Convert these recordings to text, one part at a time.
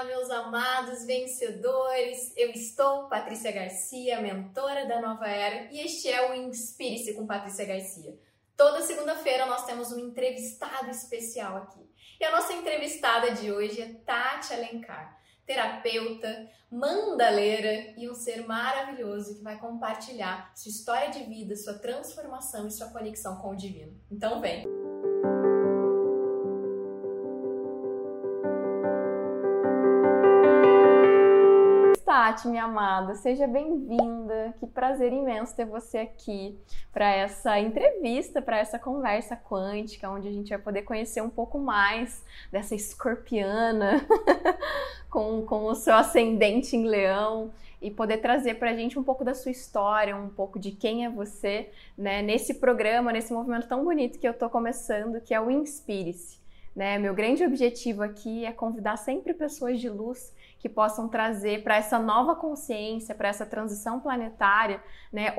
Olá, meus amados vencedores! Eu estou, Patrícia Garcia, mentora da Nova Era, e este é o Inspire-se com Patrícia Garcia. Toda segunda-feira nós temos um entrevistado especial aqui. E a nossa entrevistada de hoje é Tati Alencar, terapeuta, mandaleira e um ser maravilhoso que vai compartilhar sua história de vida, sua transformação e sua conexão com o divino. Então, vem! Tati, minha amada, seja bem-vinda. Que prazer imenso ter você aqui para essa entrevista, para essa conversa quântica, onde a gente vai poder conhecer um pouco mais dessa escorpiana com, com o seu ascendente em leão e poder trazer para a gente um pouco da sua história, um pouco de quem é você, né? Nesse programa, nesse movimento tão bonito que eu estou começando, que é o Inspire-se. Né? Meu grande objetivo aqui é convidar sempre pessoas de luz que possam trazer para essa nova consciência, para essa transição planetária, né,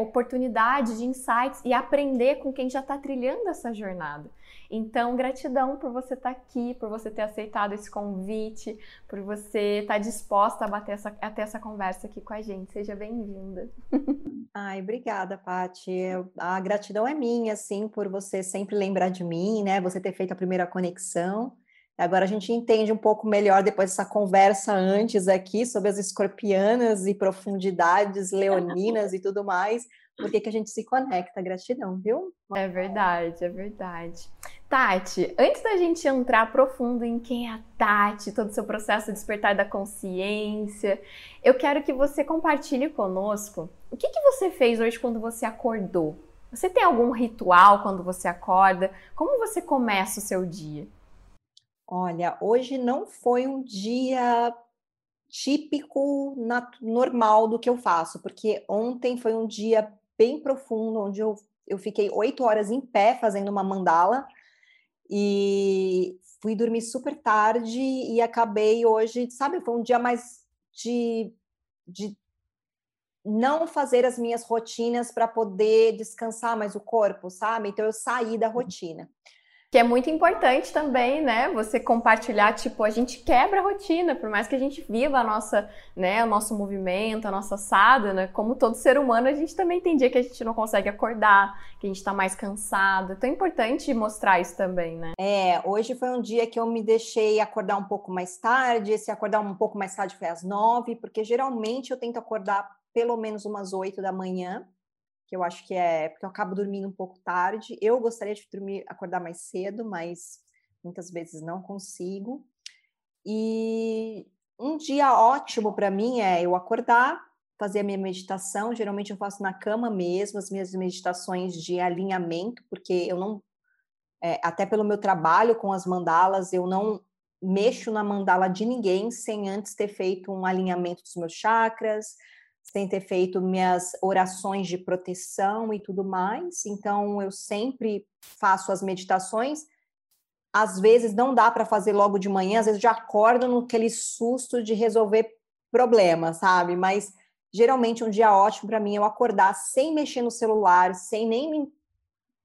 de insights e aprender com quem já está trilhando essa jornada. Então, gratidão por você estar tá aqui, por você ter aceitado esse convite, por você estar tá disposta a bater essa, a ter essa conversa aqui com a gente. Seja bem-vinda. Ai, obrigada, Paty. A gratidão é minha, assim, por você sempre lembrar de mim, né? Você ter feito a primeira conexão. Agora a gente entende um pouco melhor depois dessa conversa antes aqui sobre as escorpianas e profundidades leoninas e tudo mais, por que a gente se conecta. Gratidão, viu? É verdade, é verdade. Tati, antes da gente entrar profundo em quem é a Tati, todo o seu processo de despertar da consciência, eu quero que você compartilhe conosco o que, que você fez hoje quando você acordou. Você tem algum ritual quando você acorda? Como você começa o seu dia? Olha, hoje não foi um dia típico, normal do que eu faço, porque ontem foi um dia bem profundo, onde eu, eu fiquei oito horas em pé fazendo uma mandala e fui dormir super tarde e acabei hoje, sabe, foi um dia mais de, de não fazer as minhas rotinas para poder descansar mais o corpo, sabe? Então eu saí da uhum. rotina que é muito importante também, né? Você compartilhar, tipo, a gente quebra a rotina, por mais que a gente viva a nossa, né, o nosso movimento, a nossa sadhana, como todo ser humano, a gente também tem dia que a gente não consegue acordar, que a gente tá mais cansado. Então é importante mostrar isso também, né? É, hoje foi um dia que eu me deixei acordar um pouco mais tarde, esse acordar um pouco mais tarde foi às nove, porque geralmente eu tento acordar pelo menos umas oito da manhã que eu acho que é porque eu acabo dormindo um pouco tarde. Eu gostaria de dormir, acordar mais cedo, mas muitas vezes não consigo. E um dia ótimo para mim é eu acordar, fazer a minha meditação. Geralmente eu faço na cama mesmo, as minhas meditações de alinhamento, porque eu não, é, até pelo meu trabalho com as mandalas, eu não mexo na mandala de ninguém sem antes ter feito um alinhamento dos meus chakras, sem ter feito minhas orações de proteção e tudo mais. Então, eu sempre faço as meditações. Às vezes não dá para fazer logo de manhã, às vezes já acordo naquele susto de resolver problemas, sabe? Mas geralmente um dia ótimo para mim é eu acordar sem mexer no celular, sem nem me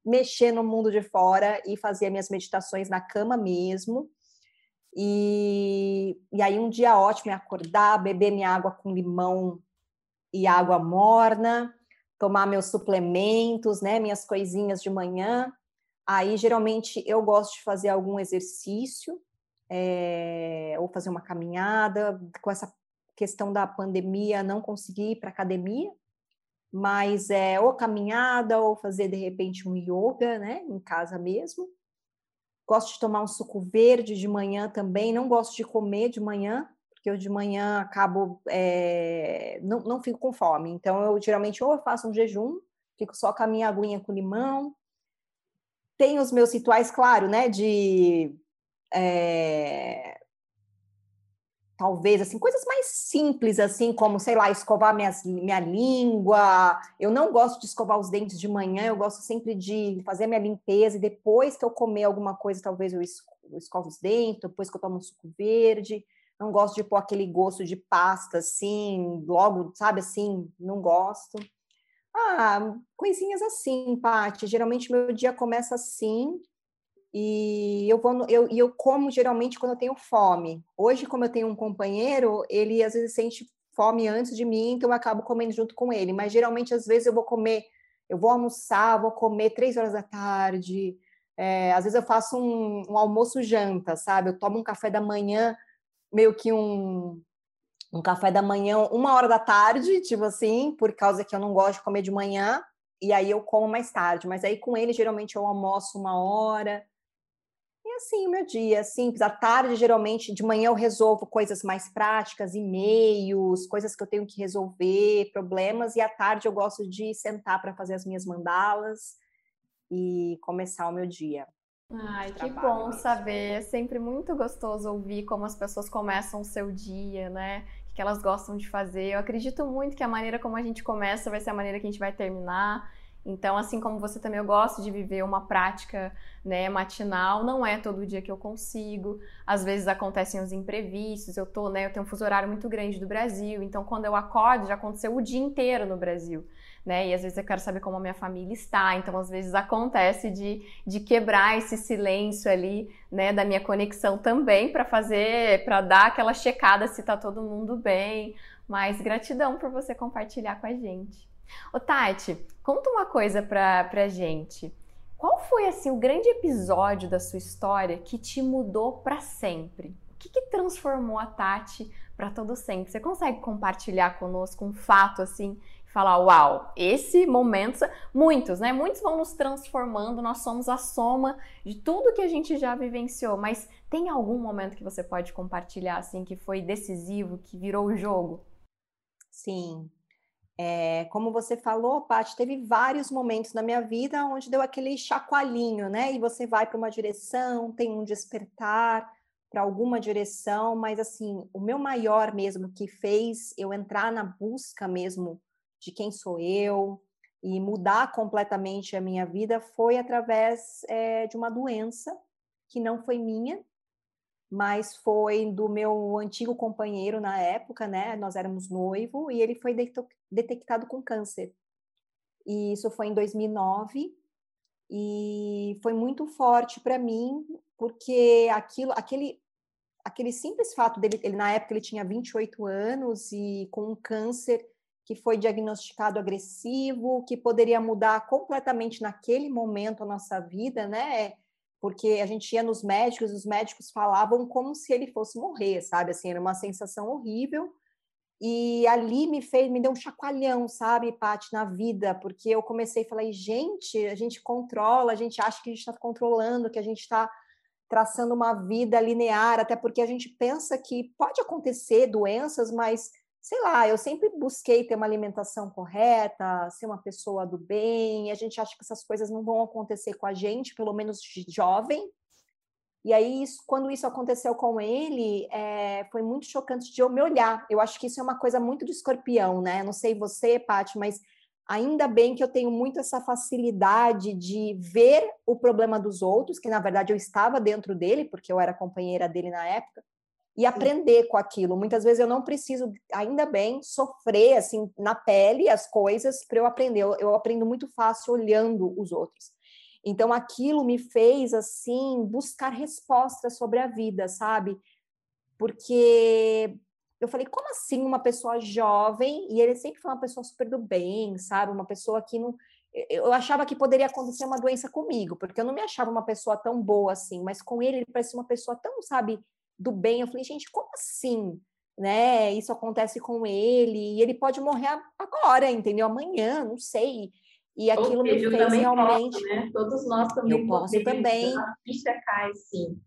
mexer no mundo de fora e fazer minhas meditações na cama mesmo. E, e aí um dia ótimo é acordar, beber minha água com limão e água morna, tomar meus suplementos, né, minhas coisinhas de manhã. Aí, geralmente, eu gosto de fazer algum exercício, é, ou fazer uma caminhada. Com essa questão da pandemia, não consegui ir para academia, mas é ou caminhada, ou fazer, de repente, um yoga, né, em casa mesmo. Gosto de tomar um suco verde de manhã também, não gosto de comer de manhã, eu de manhã acabo, é, não, não fico com fome. Então, eu geralmente ou eu faço um jejum, fico só com a minha aguinha com limão. Tenho os meus rituais, claro, né, de é, talvez assim coisas mais simples assim como sei lá escovar minhas, minha língua eu não gosto de escovar os dentes de manhã eu gosto sempre de fazer minha limpeza e depois que eu comer alguma coisa talvez eu escovo os dentes depois que eu tomo um suco verde não gosto de pôr aquele gosto de pasta assim, logo, sabe assim, não gosto. Ah, coisinhas assim, Paty. Geralmente meu dia começa assim e eu vou eu, eu como geralmente quando eu tenho fome. Hoje, como eu tenho um companheiro, ele às vezes sente fome antes de mim, então eu acabo comendo junto com ele. Mas geralmente, às vezes, eu vou comer, eu vou almoçar, vou comer três horas da tarde. É, às vezes eu faço um, um almoço janta, sabe? Eu tomo um café da manhã, meio que um, um café da manhã, uma hora da tarde, tipo assim, por causa que eu não gosto de comer de manhã, e aí eu como mais tarde. Mas aí com ele, geralmente, eu almoço uma hora. E assim, o meu dia, simples. À tarde, geralmente, de manhã eu resolvo coisas mais práticas, e-mails, coisas que eu tenho que resolver, problemas, e à tarde eu gosto de sentar para fazer as minhas mandalas e começar o meu dia. Ai, que bom saber. É sempre muito gostoso ouvir como as pessoas começam o seu dia, né? O que elas gostam de fazer. Eu acredito muito que a maneira como a gente começa vai ser a maneira que a gente vai terminar. Então, assim como você também, eu gosto de viver uma prática né, matinal. Não é todo dia que eu consigo. Às vezes acontecem os imprevistos. Eu tô, né, eu tenho um fuso horário muito grande do Brasil. Então, quando eu acordo, já aconteceu o dia inteiro no Brasil né? E às vezes eu quero saber como a minha família está, então às vezes acontece de, de quebrar esse silêncio ali, né, da minha conexão também para fazer, para dar aquela checada se tá todo mundo bem. Mas gratidão por você compartilhar com a gente. Ô Tati, conta uma coisa pra, pra gente. Qual foi assim o grande episódio da sua história que te mudou para sempre? O que, que transformou a Tati para todo sempre? Você consegue compartilhar conosco um fato assim falar, uau, esse momento, muitos, né? Muitos vão nos transformando, nós somos a soma de tudo que a gente já vivenciou, mas tem algum momento que você pode compartilhar, assim, que foi decisivo, que virou o jogo? Sim. É, como você falou, Paty, teve vários momentos na minha vida onde deu aquele chacoalhinho, né? E você vai para uma direção, tem um despertar para alguma direção, mas assim, o meu maior mesmo que fez eu entrar na busca mesmo de quem sou eu e mudar completamente a minha vida foi através é, de uma doença que não foi minha, mas foi do meu antigo companheiro na época, né? Nós éramos noivo e ele foi detectado com câncer. E isso foi em 2009 e foi muito forte para mim, porque aquilo, aquele aquele simples fato dele, ele na época ele tinha 28 anos e com um câncer que foi diagnosticado agressivo, que poderia mudar completamente naquele momento a nossa vida, né? Porque a gente ia nos médicos, os médicos falavam como se ele fosse morrer, sabe? Assim, era uma sensação horrível. E ali me fez, me deu um chacoalhão, sabe, Paty, na vida, porque eu comecei a falar, gente, a gente controla, a gente acha que a gente está controlando, que a gente está traçando uma vida linear, até porque a gente pensa que pode acontecer doenças, mas sei lá, eu sempre busquei ter uma alimentação correta, ser uma pessoa do bem, a gente acha que essas coisas não vão acontecer com a gente, pelo menos jovem. E aí, isso, quando isso aconteceu com ele, é, foi muito chocante de eu me olhar. Eu acho que isso é uma coisa muito do escorpião, né? Não sei você, Paty, mas ainda bem que eu tenho muito essa facilidade de ver o problema dos outros, que na verdade eu estava dentro dele, porque eu era companheira dele na época, e aprender com aquilo. Muitas vezes eu não preciso, ainda bem, sofrer assim na pele as coisas para eu aprender. Eu, eu, aprendo muito fácil olhando os outros. Então aquilo me fez assim buscar respostas sobre a vida, sabe? Porque eu falei, como assim uma pessoa jovem e ele sempre foi uma pessoa super do bem, sabe? Uma pessoa que não eu achava que poderia acontecer uma doença comigo, porque eu não me achava uma pessoa tão boa assim, mas com ele ele parecia uma pessoa tão, sabe, do bem. Eu falei, gente, como assim? Né? Isso acontece com ele e ele pode morrer agora, entendeu? Amanhã, não sei. E aquilo me fez realmente. Posso, né? Todos nós também eu posso também. A ficha cai, sim.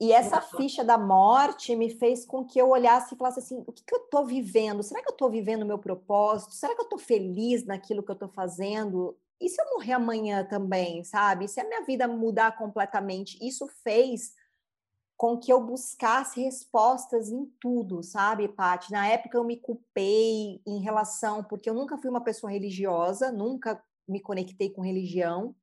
E essa ficha da morte me fez com que eu olhasse e falasse assim: o que, que eu estou vivendo? Será que eu estou vivendo o meu propósito? Será que eu estou feliz naquilo que eu estou fazendo? E se eu morrer amanhã também, sabe? Se a minha vida mudar completamente? Isso fez com que eu buscasse respostas em tudo, sabe, Paty? Na época eu me culpei em relação, porque eu nunca fui uma pessoa religiosa, nunca me conectei com religião.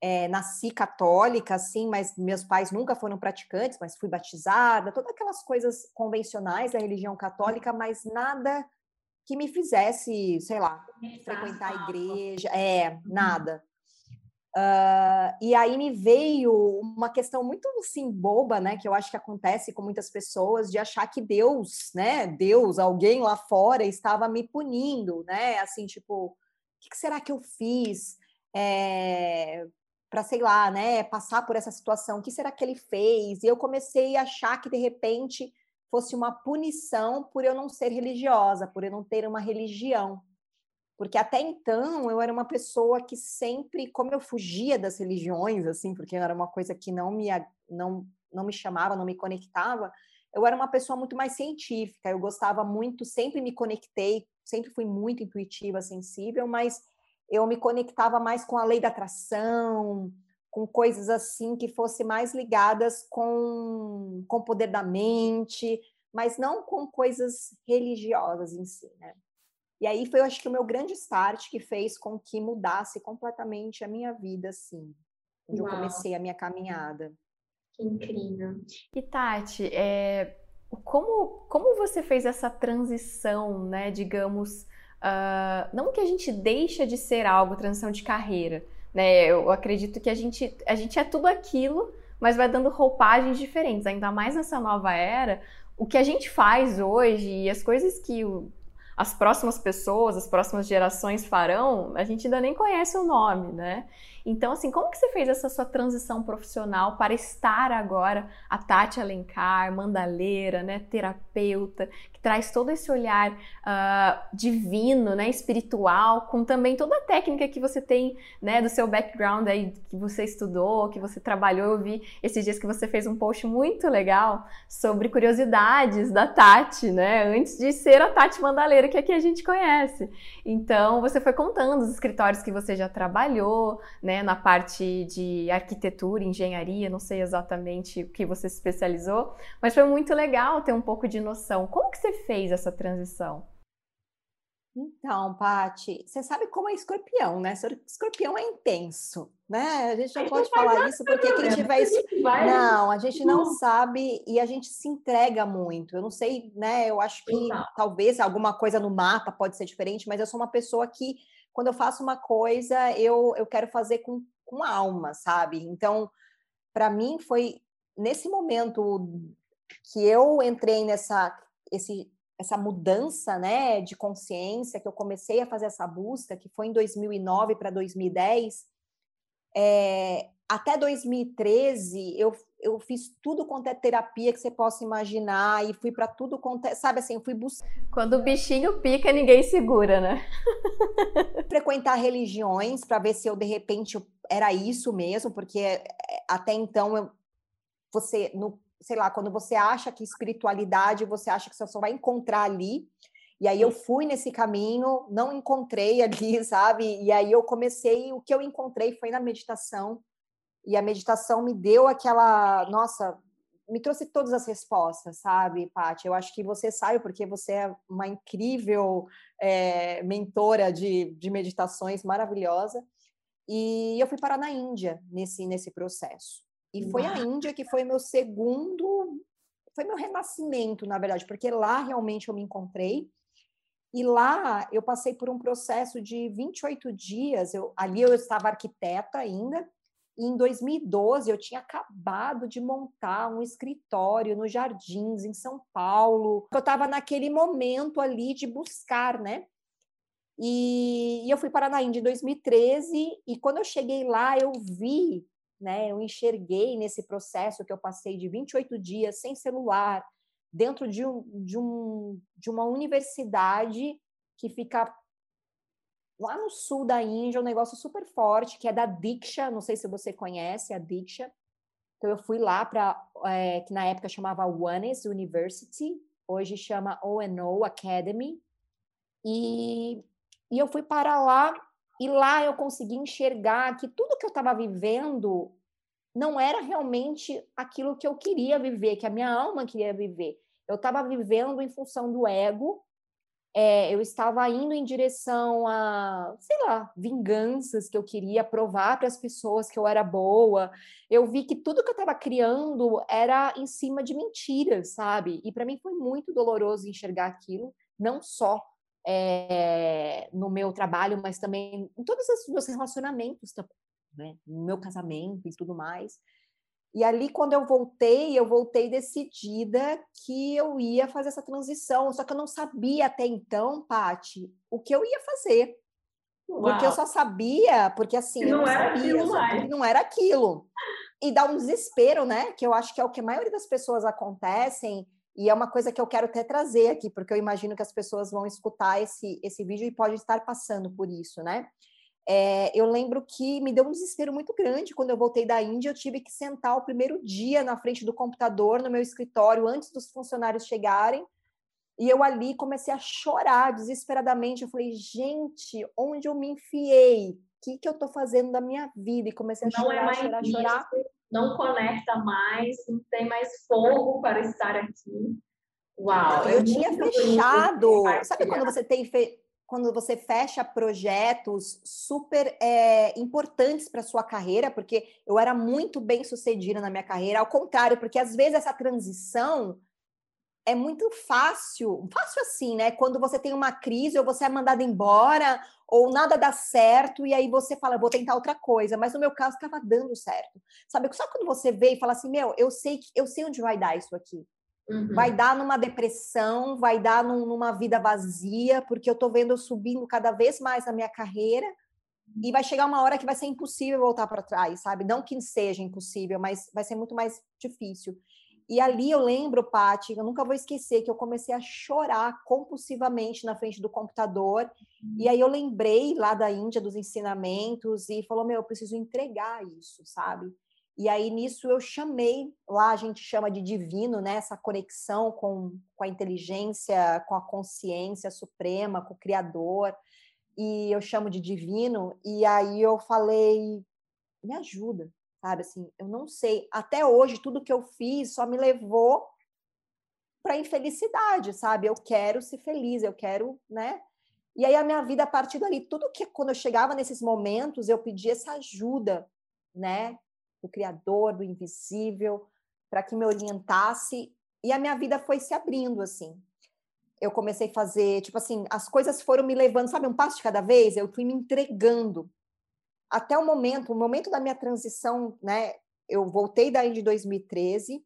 É, nasci católica, assim, mas meus pais nunca foram praticantes, mas fui batizada, todas aquelas coisas convencionais da religião católica, mas nada que me fizesse, sei lá, frequentar a igreja, é, uhum. nada. Uh, e aí me veio uma questão muito assim boba, né? Que eu acho que acontece com muitas pessoas de achar que Deus, né? Deus, alguém lá fora estava me punindo, né? Assim, tipo, o que será que eu fiz é, para sei lá, né? Passar por essa situação? O que será que ele fez? E eu comecei a achar que de repente fosse uma punição por eu não ser religiosa, por eu não ter uma religião. Porque até então eu era uma pessoa que sempre, como eu fugia das religiões, assim, porque era uma coisa que não me, não, não me chamava, não me conectava, eu era uma pessoa muito mais científica. Eu gostava muito, sempre me conectei, sempre fui muito intuitiva, sensível, mas eu me conectava mais com a lei da atração, com coisas assim que fossem mais ligadas com, com o poder da mente, mas não com coisas religiosas em si, né? E aí foi, eu acho que, o meu grande start que fez com que mudasse completamente a minha vida, assim, onde Uau. eu comecei a minha caminhada. Que incrível. E Tati, é, como, como você fez essa transição, né, digamos, uh, não que a gente deixa de ser algo, transição de carreira, né, eu acredito que a gente, a gente é tudo aquilo, mas vai dando roupagens diferentes, ainda mais nessa nova era, o que a gente faz hoje e as coisas que o as próximas pessoas, as próximas gerações farão, a gente ainda nem conhece o nome, né? Então, assim, como que você fez essa sua transição profissional para estar agora a Tati Alencar, mandaleira, né, terapeuta, que traz todo esse olhar uh, divino, né, espiritual, com também toda a técnica que você tem, né, do seu background aí, que você estudou, que você trabalhou. Eu vi esses dias que você fez um post muito legal sobre curiosidades da Tati, né, antes de ser a Tati Mandaleira, que aqui a gente conhece. Então, você foi contando os escritórios que você já trabalhou, né, né, na parte de arquitetura, engenharia, não sei exatamente o que você se especializou, mas foi muito legal ter um pouco de noção. Como que você fez essa transição? Então, Pati, você sabe como é escorpião, né? Escorpião é intenso, né? A gente não pode falar isso porque quem tiver isso. Não, a gente não sabe e a gente se entrega muito. Eu não sei, né? Eu acho que talvez alguma coisa no mapa pode ser diferente, mas eu sou uma pessoa que quando eu faço uma coisa, eu, eu quero fazer com, com alma, sabe? Então, para mim, foi nesse momento que eu entrei nessa esse, essa mudança né, de consciência, que eu comecei a fazer essa busca, que foi em 2009 para 2010, é, até 2013 eu, eu fiz tudo quanto é terapia que você possa imaginar e fui para tudo quanto é, sabe assim, eu fui buscar. Quando o bichinho pica, ninguém segura, né? Frequentar religiões para ver se eu de repente era isso mesmo, porque é, até então eu, você no, sei lá, quando você acha que espiritualidade, você acha que você só vai encontrar ali. E aí eu fui nesse caminho, não encontrei ali, sabe? E aí eu comecei, o que eu encontrei foi na meditação e a meditação me deu aquela, nossa, me trouxe todas as respostas, sabe, Paty? Eu acho que você sabe, porque você é uma incrível é, mentora de, de meditações, maravilhosa. E eu fui parar na Índia nesse, nesse processo. E foi a Índia que foi meu segundo, foi meu renascimento, na verdade, porque lá realmente eu me encontrei. E lá eu passei por um processo de 28 dias. Eu, ali eu estava arquiteta ainda, em 2012 eu tinha acabado de montar um escritório nos Jardins, em São Paulo. Eu estava naquele momento ali de buscar, né? E, e eu fui para na Índia em 2013 e quando eu cheguei lá eu vi, né? Eu enxerguei nesse processo que eu passei de 28 dias sem celular, dentro de, um, de, um, de uma universidade que fica lá no sul da Índia, um negócio super forte, que é da Diksha, não sei se você conhece a Diksha. Então, eu fui lá para, é, que na época chamava Oneness University, hoje chama O&O Academy, e, e eu fui para lá, e lá eu consegui enxergar que tudo que eu estava vivendo não era realmente aquilo que eu queria viver, que a minha alma queria viver. Eu estava vivendo em função do ego, é, eu estava indo em direção a, sei lá, vinganças que eu queria provar para as pessoas que eu era boa. Eu vi que tudo que eu estava criando era em cima de mentiras, sabe? E para mim foi muito doloroso enxergar aquilo, não só é, no meu trabalho, mas também em todos os meus relacionamentos né? No meu casamento e tudo mais. E ali, quando eu voltei, eu voltei decidida que eu ia fazer essa transição. Só que eu não sabia até então, Pati, o que eu ia fazer. Uau. Porque eu só sabia, porque assim, não eu não sabia, sabia não era aquilo. E dá um desespero, né? Que eu acho que é o que a maioria das pessoas acontecem. E é uma coisa que eu quero até trazer aqui, porque eu imagino que as pessoas vão escutar esse, esse vídeo e podem estar passando por isso, né? É, eu lembro que me deu um desespero muito grande quando eu voltei da Índia. Eu tive que sentar o primeiro dia na frente do computador, no meu escritório, antes dos funcionários chegarem. E eu ali comecei a chorar desesperadamente. Eu falei, gente, onde eu me enfiei? O que, que eu estou fazendo da minha vida? E comecei a não é chorar, é mais chorar, isso, chorar. Não conecta mais, não tem mais fogo para estar aqui. Uau! Eu é tinha fechado. Sabe quando você tem fe quando você fecha projetos super é, importantes para sua carreira, porque eu era muito bem sucedida na minha carreira, ao contrário, porque às vezes essa transição é muito fácil, fácil assim, né? Quando você tem uma crise, ou você é mandado embora, ou nada dá certo, e aí você fala, vou tentar outra coisa. Mas no meu caso, estava dando certo. Sabe? Só quando você vê e fala assim, meu, eu sei, eu sei onde vai dar isso aqui. Uhum. Vai dar numa depressão, vai dar num, numa vida vazia, porque eu tô vendo eu subindo cada vez mais na minha carreira e vai chegar uma hora que vai ser impossível voltar para trás, sabe? Não que seja impossível, mas vai ser muito mais difícil. E ali eu lembro, Paty, eu nunca vou esquecer que eu comecei a chorar compulsivamente na frente do computador. E aí eu lembrei lá da Índia dos ensinamentos e falou: "Meu, eu preciso entregar isso", sabe? E aí nisso eu chamei, lá a gente chama de divino, né? Essa conexão com, com a inteligência, com a consciência suprema, com o Criador. E eu chamo de divino. E aí eu falei, me ajuda, sabe? Assim, eu não sei. Até hoje, tudo que eu fiz só me levou para infelicidade, sabe? Eu quero ser feliz, eu quero, né? E aí a minha vida a partir dali, tudo que quando eu chegava nesses momentos, eu pedia essa ajuda, né? Do Criador, do invisível, para que me orientasse. E a minha vida foi se abrindo, assim. Eu comecei a fazer, tipo assim, as coisas foram me levando, sabe, um passo de cada vez, eu fui me entregando. Até o momento, o momento da minha transição, né? Eu voltei daí de 2013,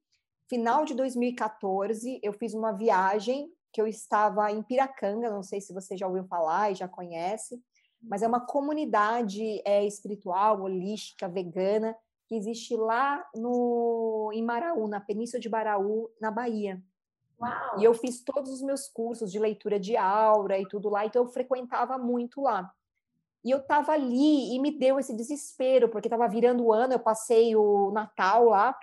final de 2014, eu fiz uma viagem que eu estava em Piracanga, não sei se você já ouviu falar e já conhece, mas é uma comunidade é, espiritual, holística, vegana, que existe lá no, em Maraú, na Península de Baraú, na Bahia. Uau. E eu fiz todos os meus cursos de leitura de aura e tudo lá, então eu frequentava muito lá. E eu estava ali e me deu esse desespero, porque estava virando o ano, eu passei o Natal lá.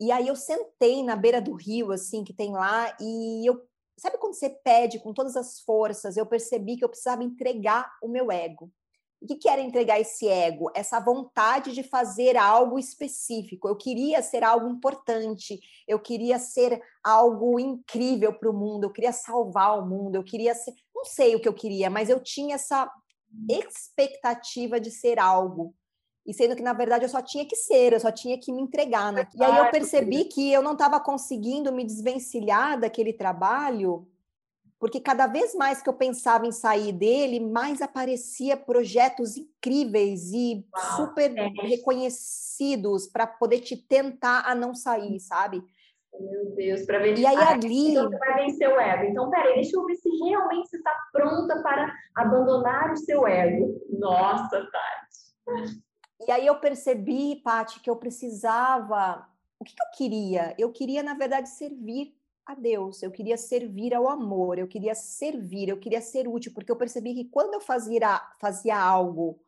E aí eu sentei na beira do rio, assim, que tem lá, e eu. Sabe quando você pede com todas as forças? Eu percebi que eu precisava entregar o meu ego. O que, era entregar esse ego? Essa vontade de fazer algo específico. Eu queria ser algo importante, eu queria ser algo incrível para o mundo, eu queria salvar o mundo, eu queria ser. Não sei o que eu queria, mas eu tinha essa expectativa de ser algo. E sendo que, na verdade, eu só tinha que ser, eu só tinha que me entregar. Né? E aí eu percebi que eu não estava conseguindo me desvencilhar daquele trabalho porque cada vez mais que eu pensava em sair dele, mais aparecia projetos incríveis e Uau, super é. reconhecidos para poder te tentar a não sair, sabe? Meu Deus, para ver. E aí ah, ali. Então você vai vencer o ego. Então, peraí, deixa eu ver se realmente você está pronta para abandonar o seu ego. Nossa, Tati. E aí eu percebi, Paty, que eu precisava. O que, que eu queria? Eu queria, na verdade, servir a Deus, eu queria servir ao amor, eu queria servir, eu queria ser útil, porque eu percebi que quando eu fazia, fazia algo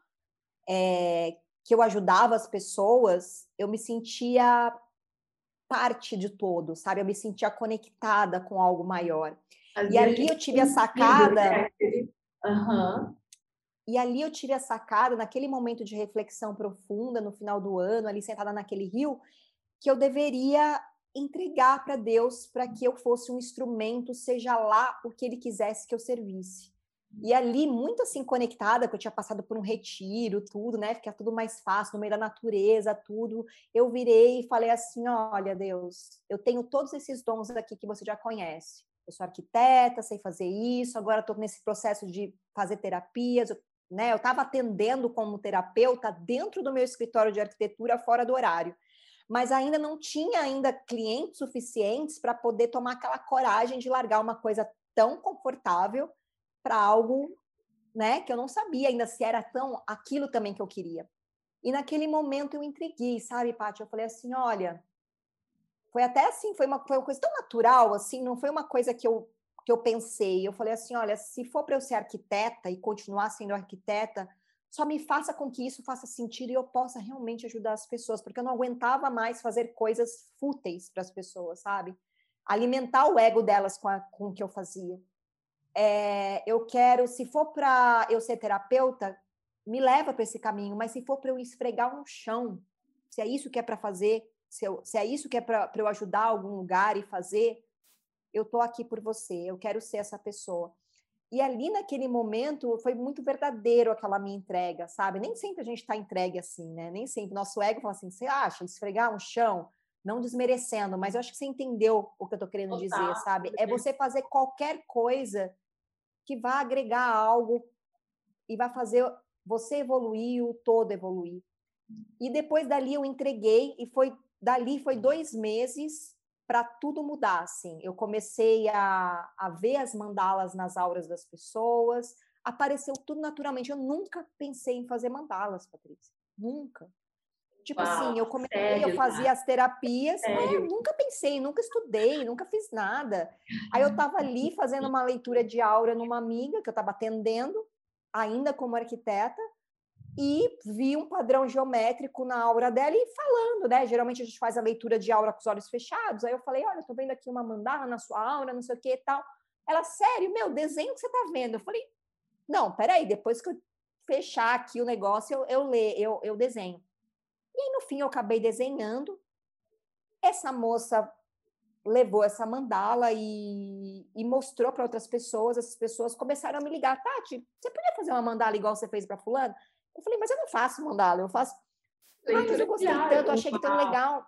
é, que eu ajudava as pessoas, eu me sentia parte de todo, sabe? Eu me sentia conectada com algo maior. Às e ali eu tive a sacada. Uhum. E ali eu tive a sacada, naquele momento de reflexão profunda, no final do ano, ali sentada naquele rio, que eu deveria entregar para Deus para que eu fosse um instrumento, seja lá o que ele quisesse que eu servisse. E ali, muito assim conectada, que eu tinha passado por um retiro, tudo, né? Ficar tudo mais fácil, no meio da natureza, tudo. Eu virei e falei assim: olha, Deus, eu tenho todos esses dons aqui que você já conhece. Eu sou arquiteta, sei fazer isso, agora estou nesse processo de fazer terapias, né? Eu estava atendendo como terapeuta dentro do meu escritório de arquitetura fora do horário, mas ainda não tinha ainda clientes suficientes para poder tomar aquela coragem de largar uma coisa tão confortável para algo, né, que eu não sabia ainda se era tão aquilo também que eu queria. E naquele momento eu entreguei, sabe, Paty? Eu falei assim, olha, foi até assim, foi uma, foi uma coisa tão natural, assim, não foi uma coisa que eu que eu pensei. Eu falei assim: olha, se for para eu ser arquiteta e continuar sendo arquiteta, só me faça com que isso faça sentido e eu possa realmente ajudar as pessoas, porque eu não aguentava mais fazer coisas fúteis para as pessoas, sabe? Alimentar o ego delas com, a, com o que eu fazia. É, eu quero, se for para eu ser terapeuta, me leva para esse caminho, mas se for para eu esfregar um chão, se é isso que é para fazer, se, eu, se, é isso que é para eu ajudar algum lugar e fazer, eu tô aqui por você, eu quero ser essa pessoa. E ali naquele momento foi muito verdadeiro aquela minha entrega, sabe? Nem sempre a gente está entregue assim, né? Nem sempre nosso ego fala assim, você acha esfregar um chão, não desmerecendo, mas eu acho que você entendeu o que eu tô querendo Total, dizer, sabe? É você fazer qualquer coisa que vá agregar algo e vai fazer você evoluir, o todo evoluir. E depois dali eu entreguei e foi dali foi dois meses para tudo mudar, assim. Eu comecei a, a ver as mandalas nas auras das pessoas, apareceu tudo naturalmente. Eu nunca pensei em fazer mandalas, Patrícia. Nunca. Tipo Uau, assim, eu comecei, sério, eu fazia as terapias, mas eu nunca pensei, nunca estudei, nunca fiz nada. Aí eu estava ali fazendo uma leitura de aura numa amiga que eu estava atendendo, ainda como arquiteta, e vi um padrão geométrico na aura dela e falando, né? Geralmente a gente faz a leitura de aura com os olhos fechados. Aí eu falei: Olha, tô vendo aqui uma mandala na sua aura, não sei o que e tal. Ela, sério, meu, desenho que você tá vendo. Eu falei: Não, peraí, depois que eu fechar aqui o negócio, eu, eu eu, eu desenho. E aí, no fim, eu acabei desenhando. Essa moça levou essa mandala e, e mostrou para outras pessoas. Essas pessoas começaram a me ligar: Tati, você podia fazer uma mandala igual você fez para Fulano? Eu falei, mas eu não faço mandala, eu faço. Ah, eu gostei tanto, achei que tão legal.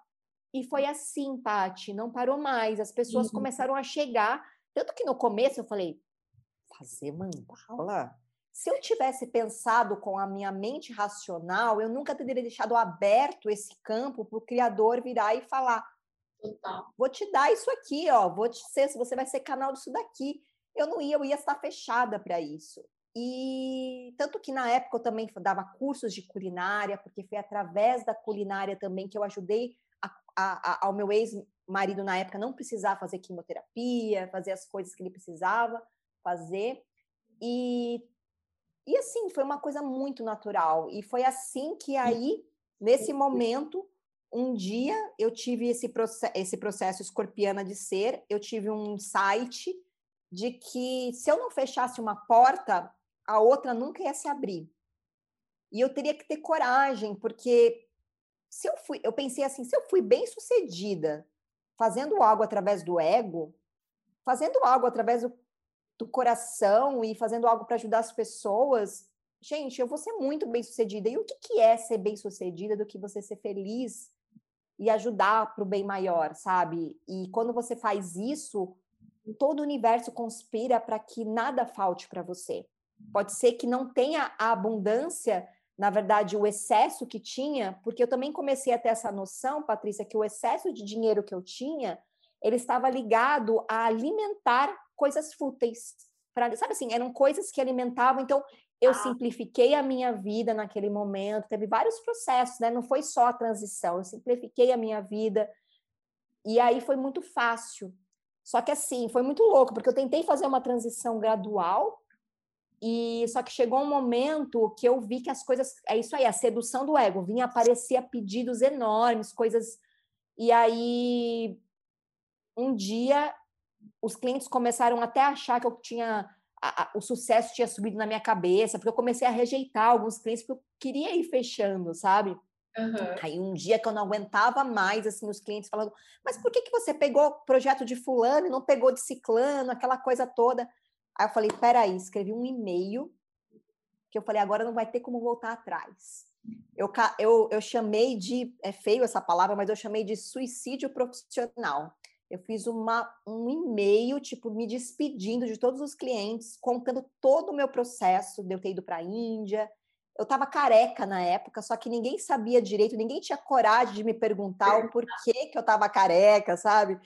E foi assim, Pati, não parou mais. As pessoas uhum. começaram a chegar. Tanto que no começo eu falei, fazer mandala? Se eu tivesse pensado com a minha mente racional, eu nunca teria deixado aberto esse campo para o criador virar e falar: Total. vou te dar isso aqui, ó, vou te ser, você vai ser canal disso daqui. Eu não ia, eu ia estar fechada para isso. E tanto que na época eu também dava cursos de culinária, porque foi através da culinária também que eu ajudei a, a, a, ao meu ex-marido na época não precisar fazer quimioterapia, fazer as coisas que ele precisava fazer. E, e assim, foi uma coisa muito natural. E foi assim que aí, nesse momento, um dia eu tive esse, processo, esse processo escorpiana de ser, eu tive um site de que se eu não fechasse uma porta, a outra nunca ia se abrir. E eu teria que ter coragem, porque se eu fui, eu pensei assim, se eu fui bem sucedida fazendo algo através do ego, fazendo algo através do, do coração e fazendo algo para ajudar as pessoas, gente, eu vou ser muito bem sucedida. E o que, que é ser bem sucedida do que você ser feliz e ajudar para o bem maior, sabe? E quando você faz isso, todo o universo conspira para que nada falte para você. Pode ser que não tenha a abundância, na verdade, o excesso que tinha, porque eu também comecei a ter essa noção, Patrícia, que o excesso de dinheiro que eu tinha, ele estava ligado a alimentar coisas fúteis. Pra, sabe assim, eram coisas que alimentavam, então eu ah. simplifiquei a minha vida naquele momento, teve vários processos, né? Não foi só a transição, eu simplifiquei a minha vida. E aí foi muito fácil. Só que assim, foi muito louco, porque eu tentei fazer uma transição gradual, e só que chegou um momento que eu vi que as coisas, é isso aí, a sedução do ego, vinha aparecer pedidos enormes, coisas. E aí um dia os clientes começaram até a achar que eu tinha a, a, o sucesso tinha subido na minha cabeça, porque eu comecei a rejeitar alguns clientes porque eu queria ir fechando, sabe? Uhum. Aí um dia que eu não aguentava mais, assim, os clientes falando, mas por que, que você pegou o projeto de fulano e não pegou de ciclano, aquela coisa toda? Aí eu falei, peraí, escrevi um e-mail que eu falei, agora não vai ter como voltar atrás. Eu, eu, eu chamei de, é feio essa palavra, mas eu chamei de suicídio profissional. eu fiz uma, um e-mail, tipo, me despedindo de todos os clientes, contando todo o meu processo de eu ter ido para a Índia. Eu estava careca na época, só que ninguém sabia direito, ninguém tinha coragem de me perguntar o porquê que eu estava careca, sabe?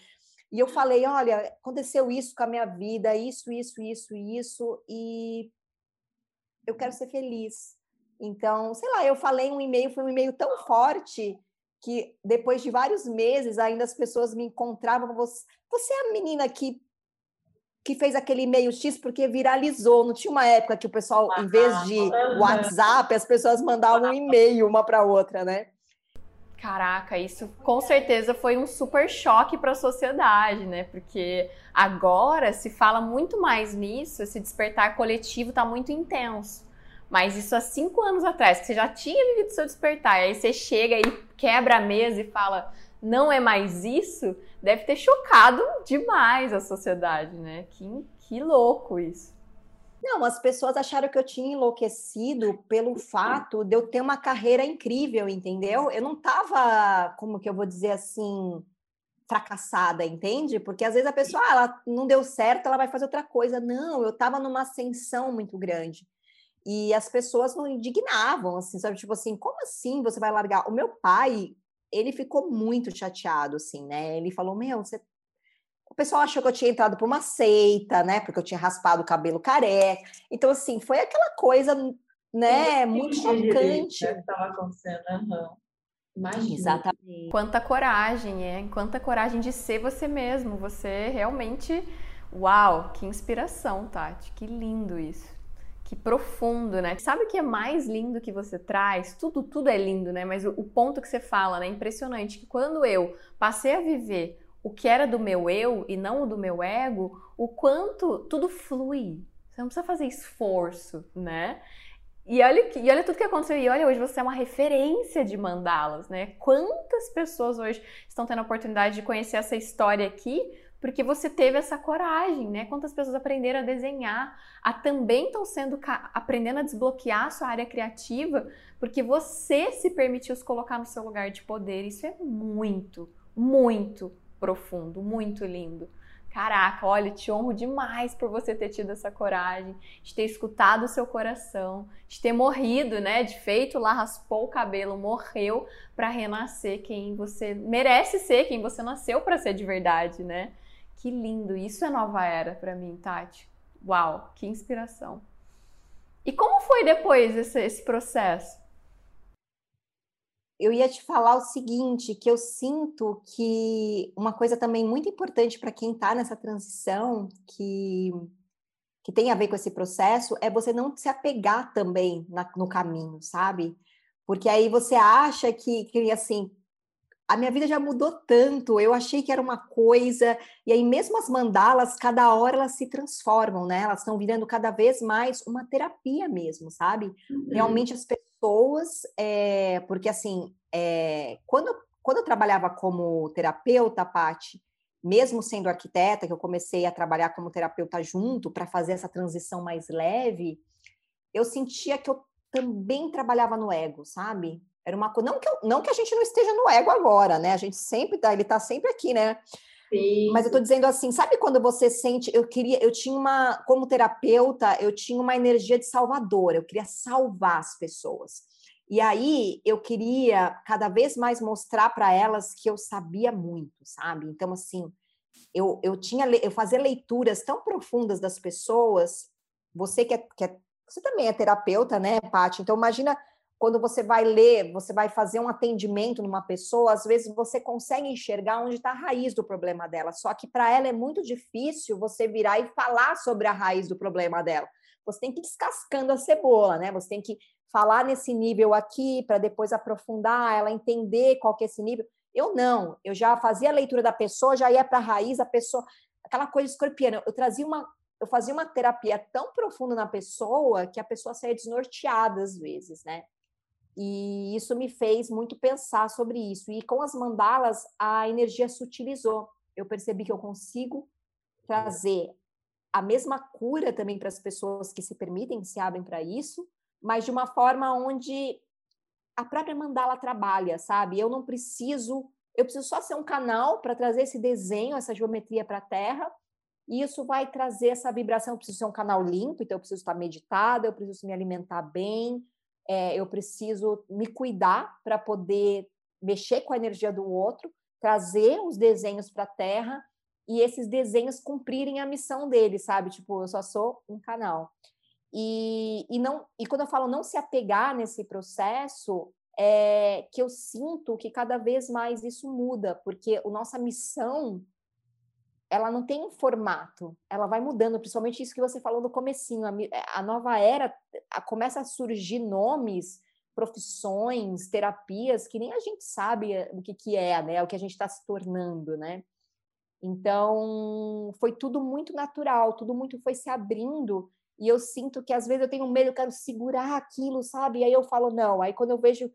E eu falei: olha, aconteceu isso com a minha vida, isso, isso, isso, isso, e eu quero ser feliz. Então, sei lá, eu falei um e-mail, foi um e-mail tão forte que depois de vários meses ainda as pessoas me encontravam, você, você é a menina que que fez aquele e-mail X porque viralizou. Não tinha uma época que o pessoal, em vez de WhatsApp, as pessoas mandavam um e-mail uma para outra, né? Caraca, isso com certeza foi um super choque para a sociedade, né? Porque agora se fala muito mais nisso, esse despertar coletivo está muito intenso. Mas isso há cinco anos atrás, que você já tinha vivido seu despertar, e aí você chega e quebra a mesa e fala, não é mais isso, deve ter chocado demais a sociedade, né? Que, que louco isso. Não, as pessoas acharam que eu tinha enlouquecido pelo fato de eu ter uma carreira incrível, entendeu? Eu não tava, como que eu vou dizer assim, fracassada, entende? Porque às vezes a pessoa, ah, ela não deu certo, ela vai fazer outra coisa. Não, eu tava numa ascensão muito grande. E as pessoas não indignavam, assim, sabe? Tipo assim, como assim você vai largar? O meu pai, ele ficou muito chateado, assim, né? Ele falou: Meu, você. O pessoal achou que eu tinha entrado por uma seita, né? Porque eu tinha raspado o cabelo careca. Então, assim, foi aquela coisa, né? Muito chocante. Estava acontecendo, uhum. Imagina. Exatamente. Quanta coragem, é? Quanta coragem de ser você mesmo. Você realmente. Uau, que inspiração, Tati. Que lindo isso. Que profundo, né? Sabe o que é mais lindo que você traz? Tudo, tudo é lindo, né? Mas o, o ponto que você fala, né? É impressionante que quando eu passei a viver o que era do meu eu e não o do meu ego, o quanto tudo flui. Você não precisa fazer esforço, né? E olha, e olha tudo que aconteceu. E olha, hoje você é uma referência de mandalas, né? Quantas pessoas hoje estão tendo a oportunidade de conhecer essa história aqui porque você teve essa coragem, né? Quantas pessoas aprenderam a desenhar, a também estão sendo aprendendo a desbloquear a sua área criativa, porque você se permitiu se colocar no seu lugar de poder. Isso é muito, muito profundo, muito lindo. Caraca, olha, te honro demais por você ter tido essa coragem, de ter escutado o seu coração, de ter morrido, né? De feito lá, raspou o cabelo, morreu para renascer quem você merece ser, quem você nasceu para ser de verdade, né? Que lindo! Isso é nova era para mim, Tati. Uau, que inspiração. E como foi depois esse, esse processo? Eu ia te falar o seguinte, que eu sinto que uma coisa também muito importante para quem está nessa transição, que, que tem a ver com esse processo, é você não se apegar também na, no caminho, sabe? Porque aí você acha que, que, assim, a minha vida já mudou tanto, eu achei que era uma coisa, e aí mesmo as mandalas, cada hora elas se transformam, né? Elas estão virando cada vez mais uma terapia mesmo, sabe? Uhum. Realmente as pessoas, é, porque assim, é, quando, quando eu trabalhava como terapeuta, Paty, mesmo sendo arquiteta, que eu comecei a trabalhar como terapeuta junto para fazer essa transição mais leve, eu sentia que eu também trabalhava no ego, sabe? Era uma coisa. Não que, não que a gente não esteja no ego agora, né? A gente sempre tá, ele tá sempre aqui, né? Mas eu tô dizendo assim, sabe quando você sente, eu queria, eu tinha uma, como terapeuta, eu tinha uma energia de salvador, eu queria salvar as pessoas. E aí eu queria cada vez mais mostrar para elas que eu sabia muito, sabe? Então assim, eu, eu tinha eu fazia leituras tão profundas das pessoas. Você que é, que é você também é terapeuta, né, Paty? Então imagina quando você vai ler, você vai fazer um atendimento numa pessoa, às vezes você consegue enxergar onde está a raiz do problema dela. Só que para ela é muito difícil você virar e falar sobre a raiz do problema dela. Você tem que ir descascando a cebola, né? Você tem que falar nesse nível aqui para depois aprofundar, ela entender qual que é esse nível. Eu não, eu já fazia a leitura da pessoa, já ia para a raiz, a pessoa, aquela coisa escorpiana. Eu trazia uma, eu fazia uma terapia tão profunda na pessoa que a pessoa saía desnorteada às vezes, né? E isso me fez muito pensar sobre isso. E com as mandalas, a energia sutilizou. Eu percebi que eu consigo trazer a mesma cura também para as pessoas que se permitem, se abrem para isso, mas de uma forma onde a própria mandala trabalha, sabe? Eu não preciso eu preciso só ser um canal para trazer esse desenho, essa geometria para a Terra, e isso vai trazer essa vibração. Eu preciso ser um canal limpo, então eu preciso estar meditada, eu preciso me alimentar bem, é, eu preciso me cuidar para poder mexer com a energia do outro, trazer os desenhos para a Terra e esses desenhos cumprirem a missão deles, sabe? Tipo, eu só sou um canal. E, e, não, e quando eu falo não se apegar nesse processo, é que eu sinto que cada vez mais isso muda, porque a nossa missão ela não tem um formato, ela vai mudando, principalmente isso que você falou no comecinho, a, a nova era a, começa a surgir nomes, profissões, terapias que nem a gente sabe eh, o que, que é, né? O que a gente está se tornando, né? Então, foi tudo muito natural, tudo muito foi se abrindo e eu sinto que às vezes eu tenho medo, eu quero segurar aquilo, sabe? E aí eu falo, não. Aí quando eu vejo,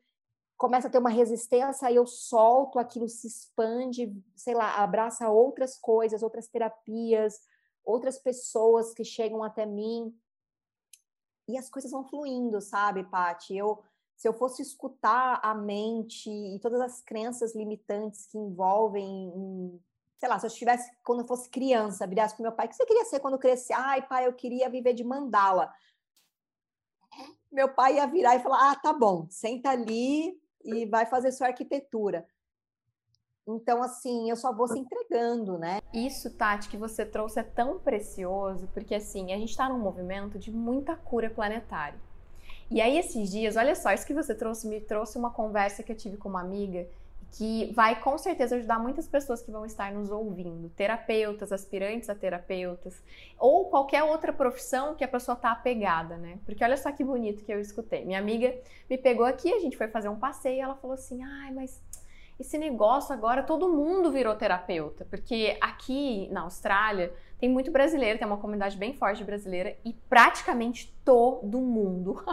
começa a ter uma resistência, aí eu solto, aquilo se expande, sei lá, abraça outras coisas, outras terapias, outras pessoas que chegam até mim. E as coisas vão fluindo, sabe, Paty? Eu, se eu fosse escutar a mente e todas as crenças limitantes que envolvem sei lá, se eu estivesse, quando eu fosse criança, virasse para meu pai, o que você queria ser quando crescer? Ai, pai, eu queria viver de mandala. Meu pai ia virar e falar: ah, tá bom, senta ali e vai fazer sua arquitetura. Então, assim, eu só vou se entregando, né? Isso, Tati, que você trouxe é tão precioso, porque assim, a gente está num movimento de muita cura planetária. E aí, esses dias, olha só, isso que você trouxe me trouxe uma conversa que eu tive com uma amiga que vai com certeza ajudar muitas pessoas que vão estar nos ouvindo, terapeutas, aspirantes a terapeutas, ou qualquer outra profissão que a pessoa está apegada, né? Porque olha só que bonito que eu escutei. Minha amiga me pegou aqui, a gente foi fazer um passeio ela falou assim: ai, mas esse negócio agora todo mundo virou terapeuta, porque aqui na Austrália tem muito brasileiro, tem uma comunidade bem forte brasileira e praticamente todo mundo,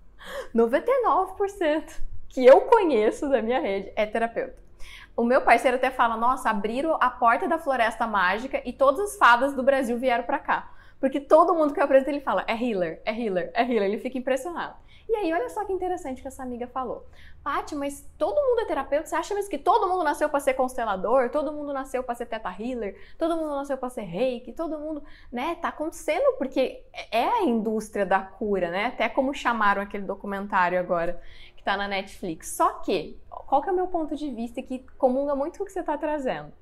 99% que eu conheço da minha rede é terapeuta. O meu parceiro até fala: nossa, abriram a porta da floresta mágica e todas as fadas do Brasil vieram para cá. Porque todo mundo que eu apresento ele fala: é healer, é healer, é healer. Ele fica impressionado. E aí, olha só que interessante que essa amiga falou. Paty, mas todo mundo é terapeuta? Você acha mesmo que todo mundo nasceu para ser constelador? Todo mundo nasceu para ser teta healer? Todo mundo nasceu para ser reiki? Todo mundo, né? Tá acontecendo porque é a indústria da cura, né? Até como chamaram aquele documentário agora está na Netflix. Só que, qual que é o meu ponto de vista que comunga muito com o que você está trazendo?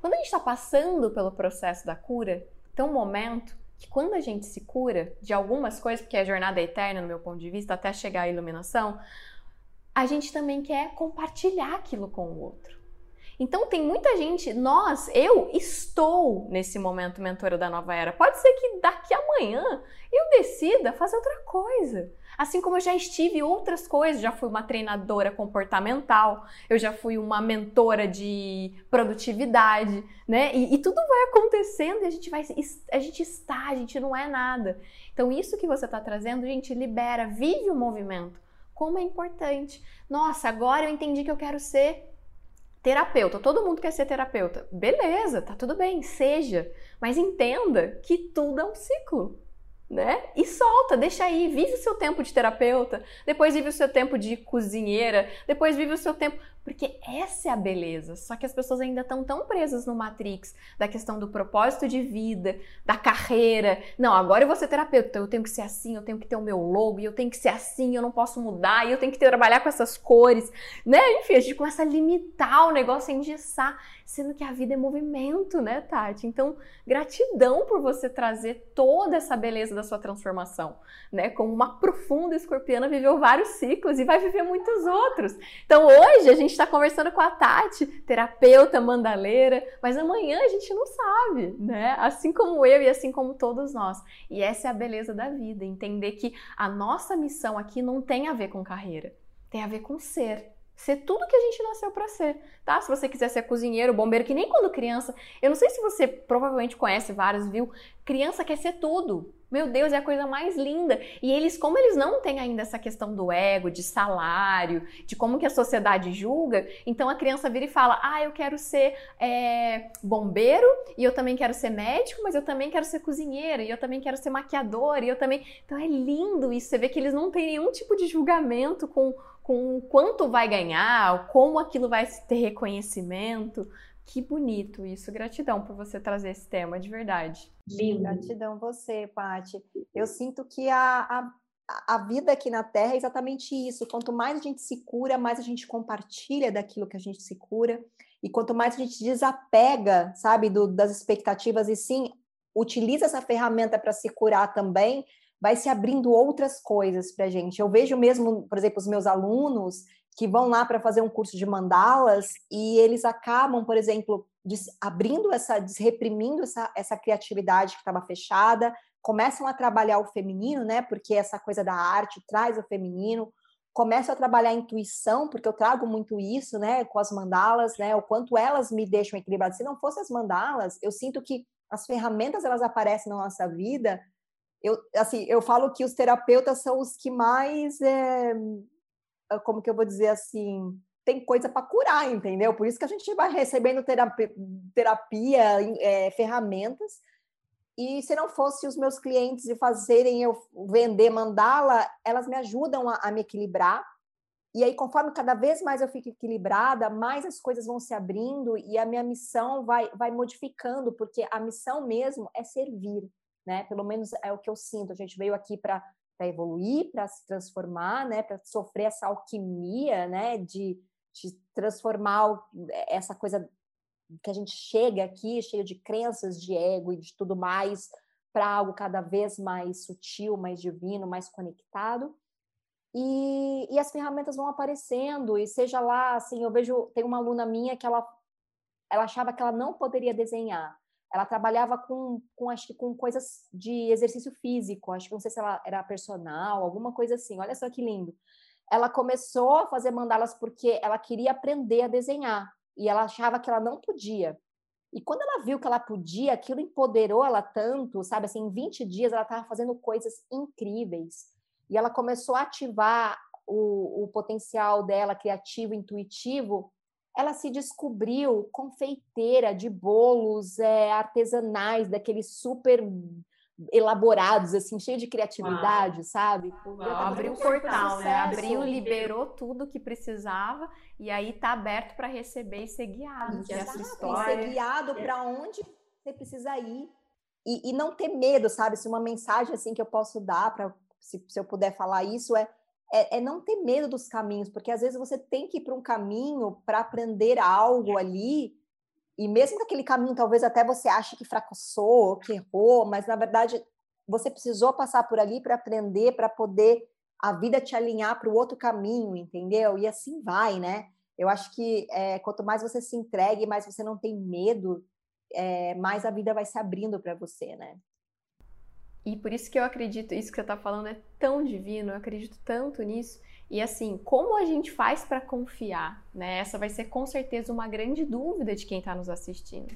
Quando a gente está passando pelo processo da cura, tem um momento que quando a gente se cura de algumas coisas, porque a jornada é eterna no meu ponto de vista, até chegar à iluminação, a gente também quer compartilhar aquilo com o outro. Então tem muita gente, nós, eu estou nesse momento mentora da nova era. Pode ser que daqui amanhã eu decida fazer outra coisa. Assim como eu já estive outras coisas, já fui uma treinadora comportamental, eu já fui uma mentora de produtividade, né? E, e, tudo vai acontecendo e a gente vai, a gente está, a gente não é nada. Então isso que você está trazendo, gente, libera, vive o movimento. Como é importante. Nossa, agora eu entendi que eu quero ser terapeuta. Todo mundo quer ser terapeuta. Beleza, tá tudo bem, seja. Mas entenda que tudo é um ciclo né? E solta, deixa aí, vive o seu tempo de terapeuta, depois vive o seu tempo de cozinheira, depois vive o seu tempo. Porque essa é a beleza. Só que as pessoas ainda estão tão presas no Matrix da questão do propósito de vida, da carreira. Não, agora eu vou ser terapeuta, então eu tenho que ser assim, eu tenho que ter o meu logo, eu tenho que ser assim, eu não posso mudar, eu tenho que trabalhar com essas cores, né? Enfim, a gente começa a limitar o negócio, a engessar, sendo que a vida é movimento, né, Tati? Então, gratidão por você trazer toda essa beleza da sua transformação, né? Como uma profunda escorpiana viveu vários ciclos e vai viver muitos outros. Então, hoje a gente está conversando com a Tati, terapeuta mandaleira, mas amanhã a gente não sabe, né? Assim como eu e assim como todos nós. E essa é a beleza da vida, entender que a nossa missão aqui não tem a ver com carreira, tem a ver com ser ser tudo que a gente nasceu para ser, tá? Se você quiser ser cozinheiro, bombeiro, que nem quando criança, eu não sei se você provavelmente conhece vários, viu? Criança quer ser tudo. Meu Deus, é a coisa mais linda. E eles, como eles não têm ainda essa questão do ego, de salário, de como que a sociedade julga, então a criança vira e fala: Ah, eu quero ser é, bombeiro, e eu também quero ser médico, mas eu também quero ser cozinheira, e eu também quero ser maquiadora, e eu também. Então é lindo isso. Você vê que eles não têm nenhum tipo de julgamento com com quanto vai ganhar, como aquilo vai ter reconhecimento. Que bonito isso. Gratidão por você trazer esse tema, de verdade. Lindo. Gratidão você, Paty. Eu sinto que a, a, a vida aqui na Terra é exatamente isso. Quanto mais a gente se cura, mais a gente compartilha daquilo que a gente se cura. E quanto mais a gente desapega, sabe, do, das expectativas e sim utiliza essa ferramenta para se curar também, vai se abrindo outras coisas para a gente. Eu vejo mesmo, por exemplo, os meus alunos que vão lá para fazer um curso de mandalas e eles acabam, por exemplo, abrindo essa, desreprimindo essa, essa criatividade que estava fechada, começam a trabalhar o feminino, né? Porque essa coisa da arte traz o feminino, começam a trabalhar a intuição, porque eu trago muito isso, né, com as mandalas, né, o quanto elas me deixam equilibrada. Se não fossem as mandalas, eu sinto que as ferramentas elas aparecem na nossa vida. Eu, assim, eu falo que os terapeutas são os que mais é, ah, como que eu vou dizer assim, tem coisa para curar, entendeu? Por isso que a gente vai recebendo terapia, terapia é, ferramentas. E se não fosse os meus clientes e fazerem eu vender mandala, elas me ajudam a, a me equilibrar. E aí, conforme cada vez mais eu fico equilibrada, mais as coisas vão se abrindo e a minha missão vai, vai modificando, porque a missão mesmo é servir, né? Pelo menos é o que eu sinto. A gente veio aqui para evoluir, para se transformar, né, para sofrer essa alquimia, né, de, de transformar essa coisa que a gente chega aqui cheio de crenças, de ego e de tudo mais para algo cada vez mais sutil, mais divino, mais conectado. E, e, as ferramentas vão aparecendo, e seja lá, assim, eu vejo, tem uma aluna minha que ela, ela achava que ela não poderia desenhar, ela trabalhava com, com acho que com coisas de exercício físico, acho que não sei se ela era personal, alguma coisa assim. Olha só que lindo. Ela começou a fazer mandalas porque ela queria aprender a desenhar e ela achava que ela não podia. E quando ela viu que ela podia, aquilo empoderou ela tanto, sabe? Assim, em 20 dias ela estava fazendo coisas incríveis. E ela começou a ativar o, o potencial dela criativo, intuitivo, ela se descobriu confeiteira de bolos é, artesanais, daqueles super elaborados, assim, cheio de criatividade, Uau. sabe? abriu o portal, né? Abriu, liberou tudo que precisava e aí tá aberto para receber e ser guiado. Que essa história. E ser guiado para onde você precisa ir e, e, não ter medo, sabe? Se uma mensagem assim que eu posso dar para se, se eu puder falar isso é é, é, não ter medo dos caminhos, porque às vezes você tem que ir para um caminho para aprender algo ali, e mesmo que aquele caminho talvez até você ache que fracassou, que errou, mas na verdade você precisou passar por ali para aprender, para poder a vida te alinhar para o outro caminho, entendeu? E assim vai, né? Eu acho que é, quanto mais você se entregue, mais você não tem medo, é, mais a vida vai se abrindo para você, né? E por isso que eu acredito, isso que você está falando é tão divino, eu acredito tanto nisso. E assim, como a gente faz para confiar? Né? Essa vai ser com certeza uma grande dúvida de quem está nos assistindo.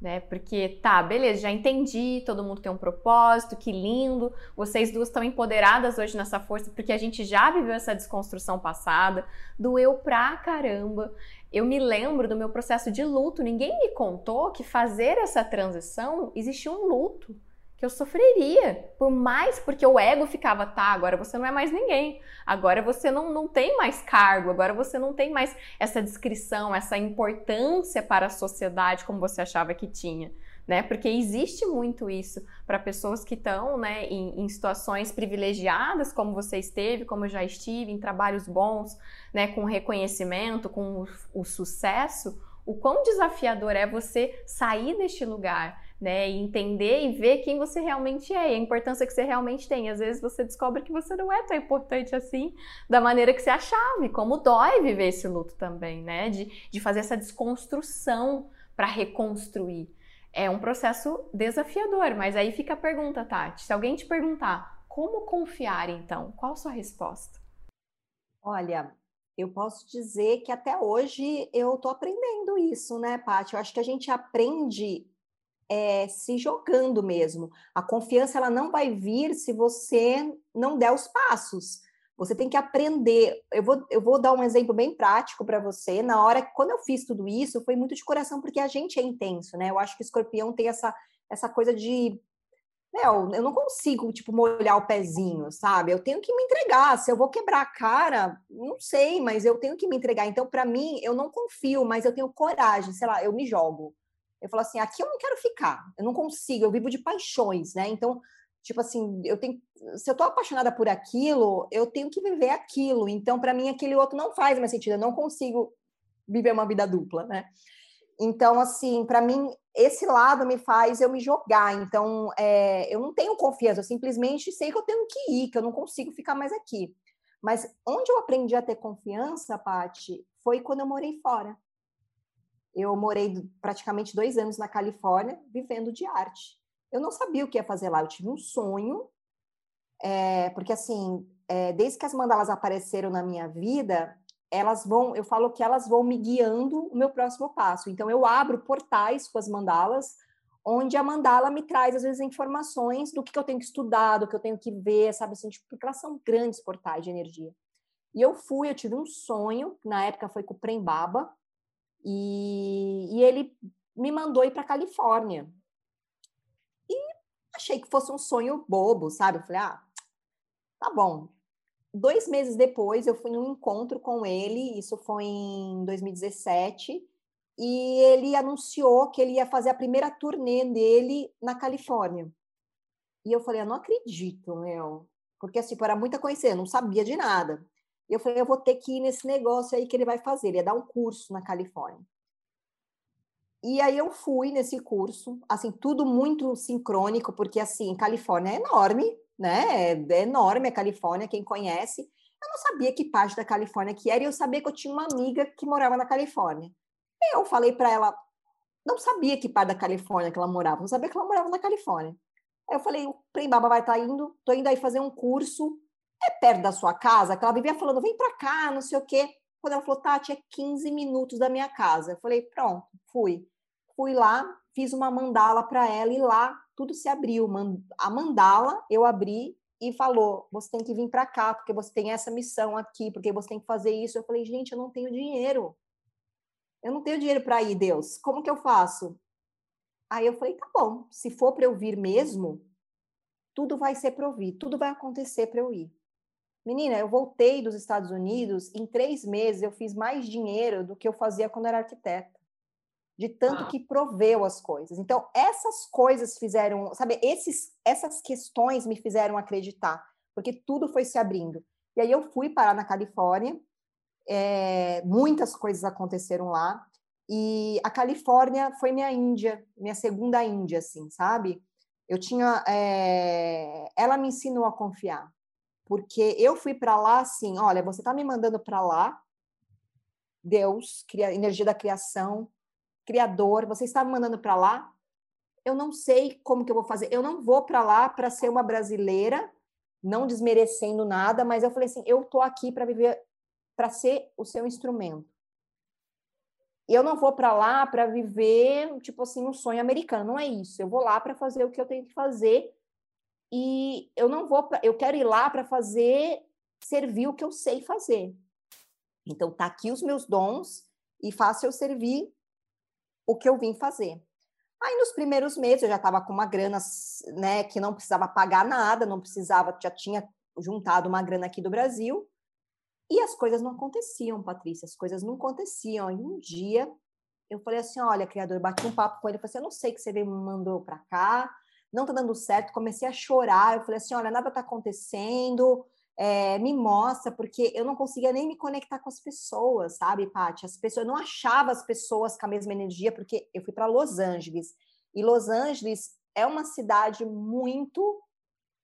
Né? Porque tá, beleza, já entendi, todo mundo tem um propósito, que lindo. Vocês duas estão empoderadas hoje nessa força, porque a gente já viveu essa desconstrução passada, doeu pra caramba. Eu me lembro do meu processo de luto, ninguém me contou que fazer essa transição existia um luto que eu sofreria. Por mais, porque o ego ficava, tá, agora você não é mais ninguém. Agora você não, não tem mais cargo, agora você não tem mais essa descrição, essa importância para a sociedade como você achava que tinha. Né? Porque existe muito isso para pessoas que estão né, em, em, situações privilegiadas, como você esteve, como eu já estive, em trabalhos bons, né, com reconhecimento, com o, o sucesso. O quão desafiador é você sair deste lugar né? E entender e ver quem você realmente é e a importância que você realmente tem. Às vezes você descobre que você não é tão importante assim da maneira que você achava, e como dói viver esse luto também, né? De, de fazer essa desconstrução para reconstruir. É um processo desafiador, mas aí fica a pergunta, Tati. Se alguém te perguntar como confiar, então, qual a sua resposta? Olha, eu posso dizer que até hoje eu estou aprendendo isso, né, Paty? Eu acho que a gente aprende é, se jogando mesmo. A confiança ela não vai vir se você não der os passos. Você tem que aprender. Eu vou, eu vou dar um exemplo bem prático para você. Na hora quando eu fiz tudo isso, foi muito de coração, porque a gente é intenso, né? Eu acho que o escorpião tem essa, essa coisa de meu, eu não consigo, tipo, molhar o pezinho, sabe? Eu tenho que me entregar. Se eu vou quebrar a cara, não sei, mas eu tenho que me entregar. Então, para mim, eu não confio, mas eu tenho coragem, sei lá, eu me jogo. Eu falo assim, aqui eu não quero ficar, eu não consigo, eu vivo de paixões, né? Então, tipo assim, eu tenho, se eu tô apaixonada por aquilo, eu tenho que viver aquilo. Então, para mim, aquele outro não faz mais sentido, eu não consigo viver uma vida dupla, né? Então, assim, para mim, esse lado me faz eu me jogar. Então, é, eu não tenho confiança, eu simplesmente sei que eu tenho que ir, que eu não consigo ficar mais aqui. Mas onde eu aprendi a ter confiança, Paty, foi quando eu morei fora. Eu morei praticamente dois anos na Califórnia, vivendo de arte. Eu não sabia o que ia fazer lá, eu tive um sonho, é, porque assim, é, desde que as mandalas apareceram na minha vida, elas vão, eu falo que elas vão me guiando o meu próximo passo. Então eu abro portais com as mandalas, onde a mandala me traz às vezes informações do que eu tenho que estudar, do que eu tenho que ver, sabe assim, tipo, porque elas são grandes portais de energia. E eu fui, eu tive um sonho, na época foi com o Prembaba, e, e ele me mandou ir para Califórnia. E achei que fosse um sonho bobo, sabe? Eu falei, ah, tá bom, dois meses depois, eu fui num encontro com ele, isso foi em 2017, e ele anunciou que ele ia fazer a primeira turnê dele na Califórnia. E eu falei, eu não acredito, meu. Porque, assim, era muita coincidência, não sabia de nada. Eu falei, eu vou ter que ir nesse negócio aí que ele vai fazer. Ele ia dar um curso na Califórnia. E aí eu fui nesse curso, assim, tudo muito sincrônico, porque, assim, Califórnia é enorme, né? É enorme a Califórnia, quem conhece. Eu não sabia que parte da Califórnia que era, e eu sabia que eu tinha uma amiga que morava na Califórnia. Eu falei para ela, não sabia que parte da Califórnia que ela morava, não sabia que ela morava na Califórnia. Aí eu falei, o Prembaba vai estar tá indo, tô indo aí fazer um curso, é perto da sua casa? Que ela vivia falando, vem para cá, não sei o quê. Quando ela falou, Tati, é 15 minutos da minha casa. Eu falei, pronto, fui. Fui lá, fiz uma mandala para ela e lá tudo se abriu. A mandala eu abri e falou: você tem que vir para cá, porque você tem essa missão aqui, porque você tem que fazer isso. Eu falei: gente, eu não tenho dinheiro. Eu não tenho dinheiro para ir, Deus. Como que eu faço? Aí eu falei: tá bom, se for para eu vir mesmo, tudo vai ser provido, tudo vai acontecer para eu ir. Menina, eu voltei dos Estados Unidos, em três meses eu fiz mais dinheiro do que eu fazia quando era arquiteta de tanto ah. que proveu as coisas. Então, essas coisas fizeram, sabe, esses, essas questões me fizeram acreditar, porque tudo foi se abrindo. E aí eu fui parar na Califórnia, é, muitas coisas aconteceram lá, e a Califórnia foi minha Índia, minha segunda Índia, assim, sabe? Eu tinha, é, ela me ensinou a confiar, porque eu fui para lá assim, olha, você está me mandando para lá, Deus, energia da criação, criador, você está me mandando para lá, eu não sei como que eu vou fazer. Eu não vou para lá para ser uma brasileira, não desmerecendo nada, mas eu falei assim, eu tô aqui para viver, para ser o seu instrumento. Eu não vou para lá para viver, tipo assim, um sonho americano, não é isso. Eu vou lá para fazer o que eu tenho que fazer e eu não vou, pra, eu quero ir lá para fazer, servir o que eu sei fazer. Então tá aqui os meus dons e faça eu servir o que eu vim fazer. Aí nos primeiros meses eu já estava com uma grana, né, que não precisava pagar nada, não precisava, já tinha juntado uma grana aqui do Brasil. E as coisas não aconteciam, Patrícia, as coisas não aconteciam. E um dia eu falei assim: olha, criador, bati um papo com ele, falei assim: eu não sei que você me mandou para cá, não tá dando certo. Comecei a chorar. Eu falei assim: olha, nada tá acontecendo, é, me mostra, porque eu não conseguia nem me conectar com as pessoas, sabe, Paty? As pessoas, eu não achava as pessoas com a mesma energia, porque eu fui para Los Angeles, e Los Angeles é uma cidade muito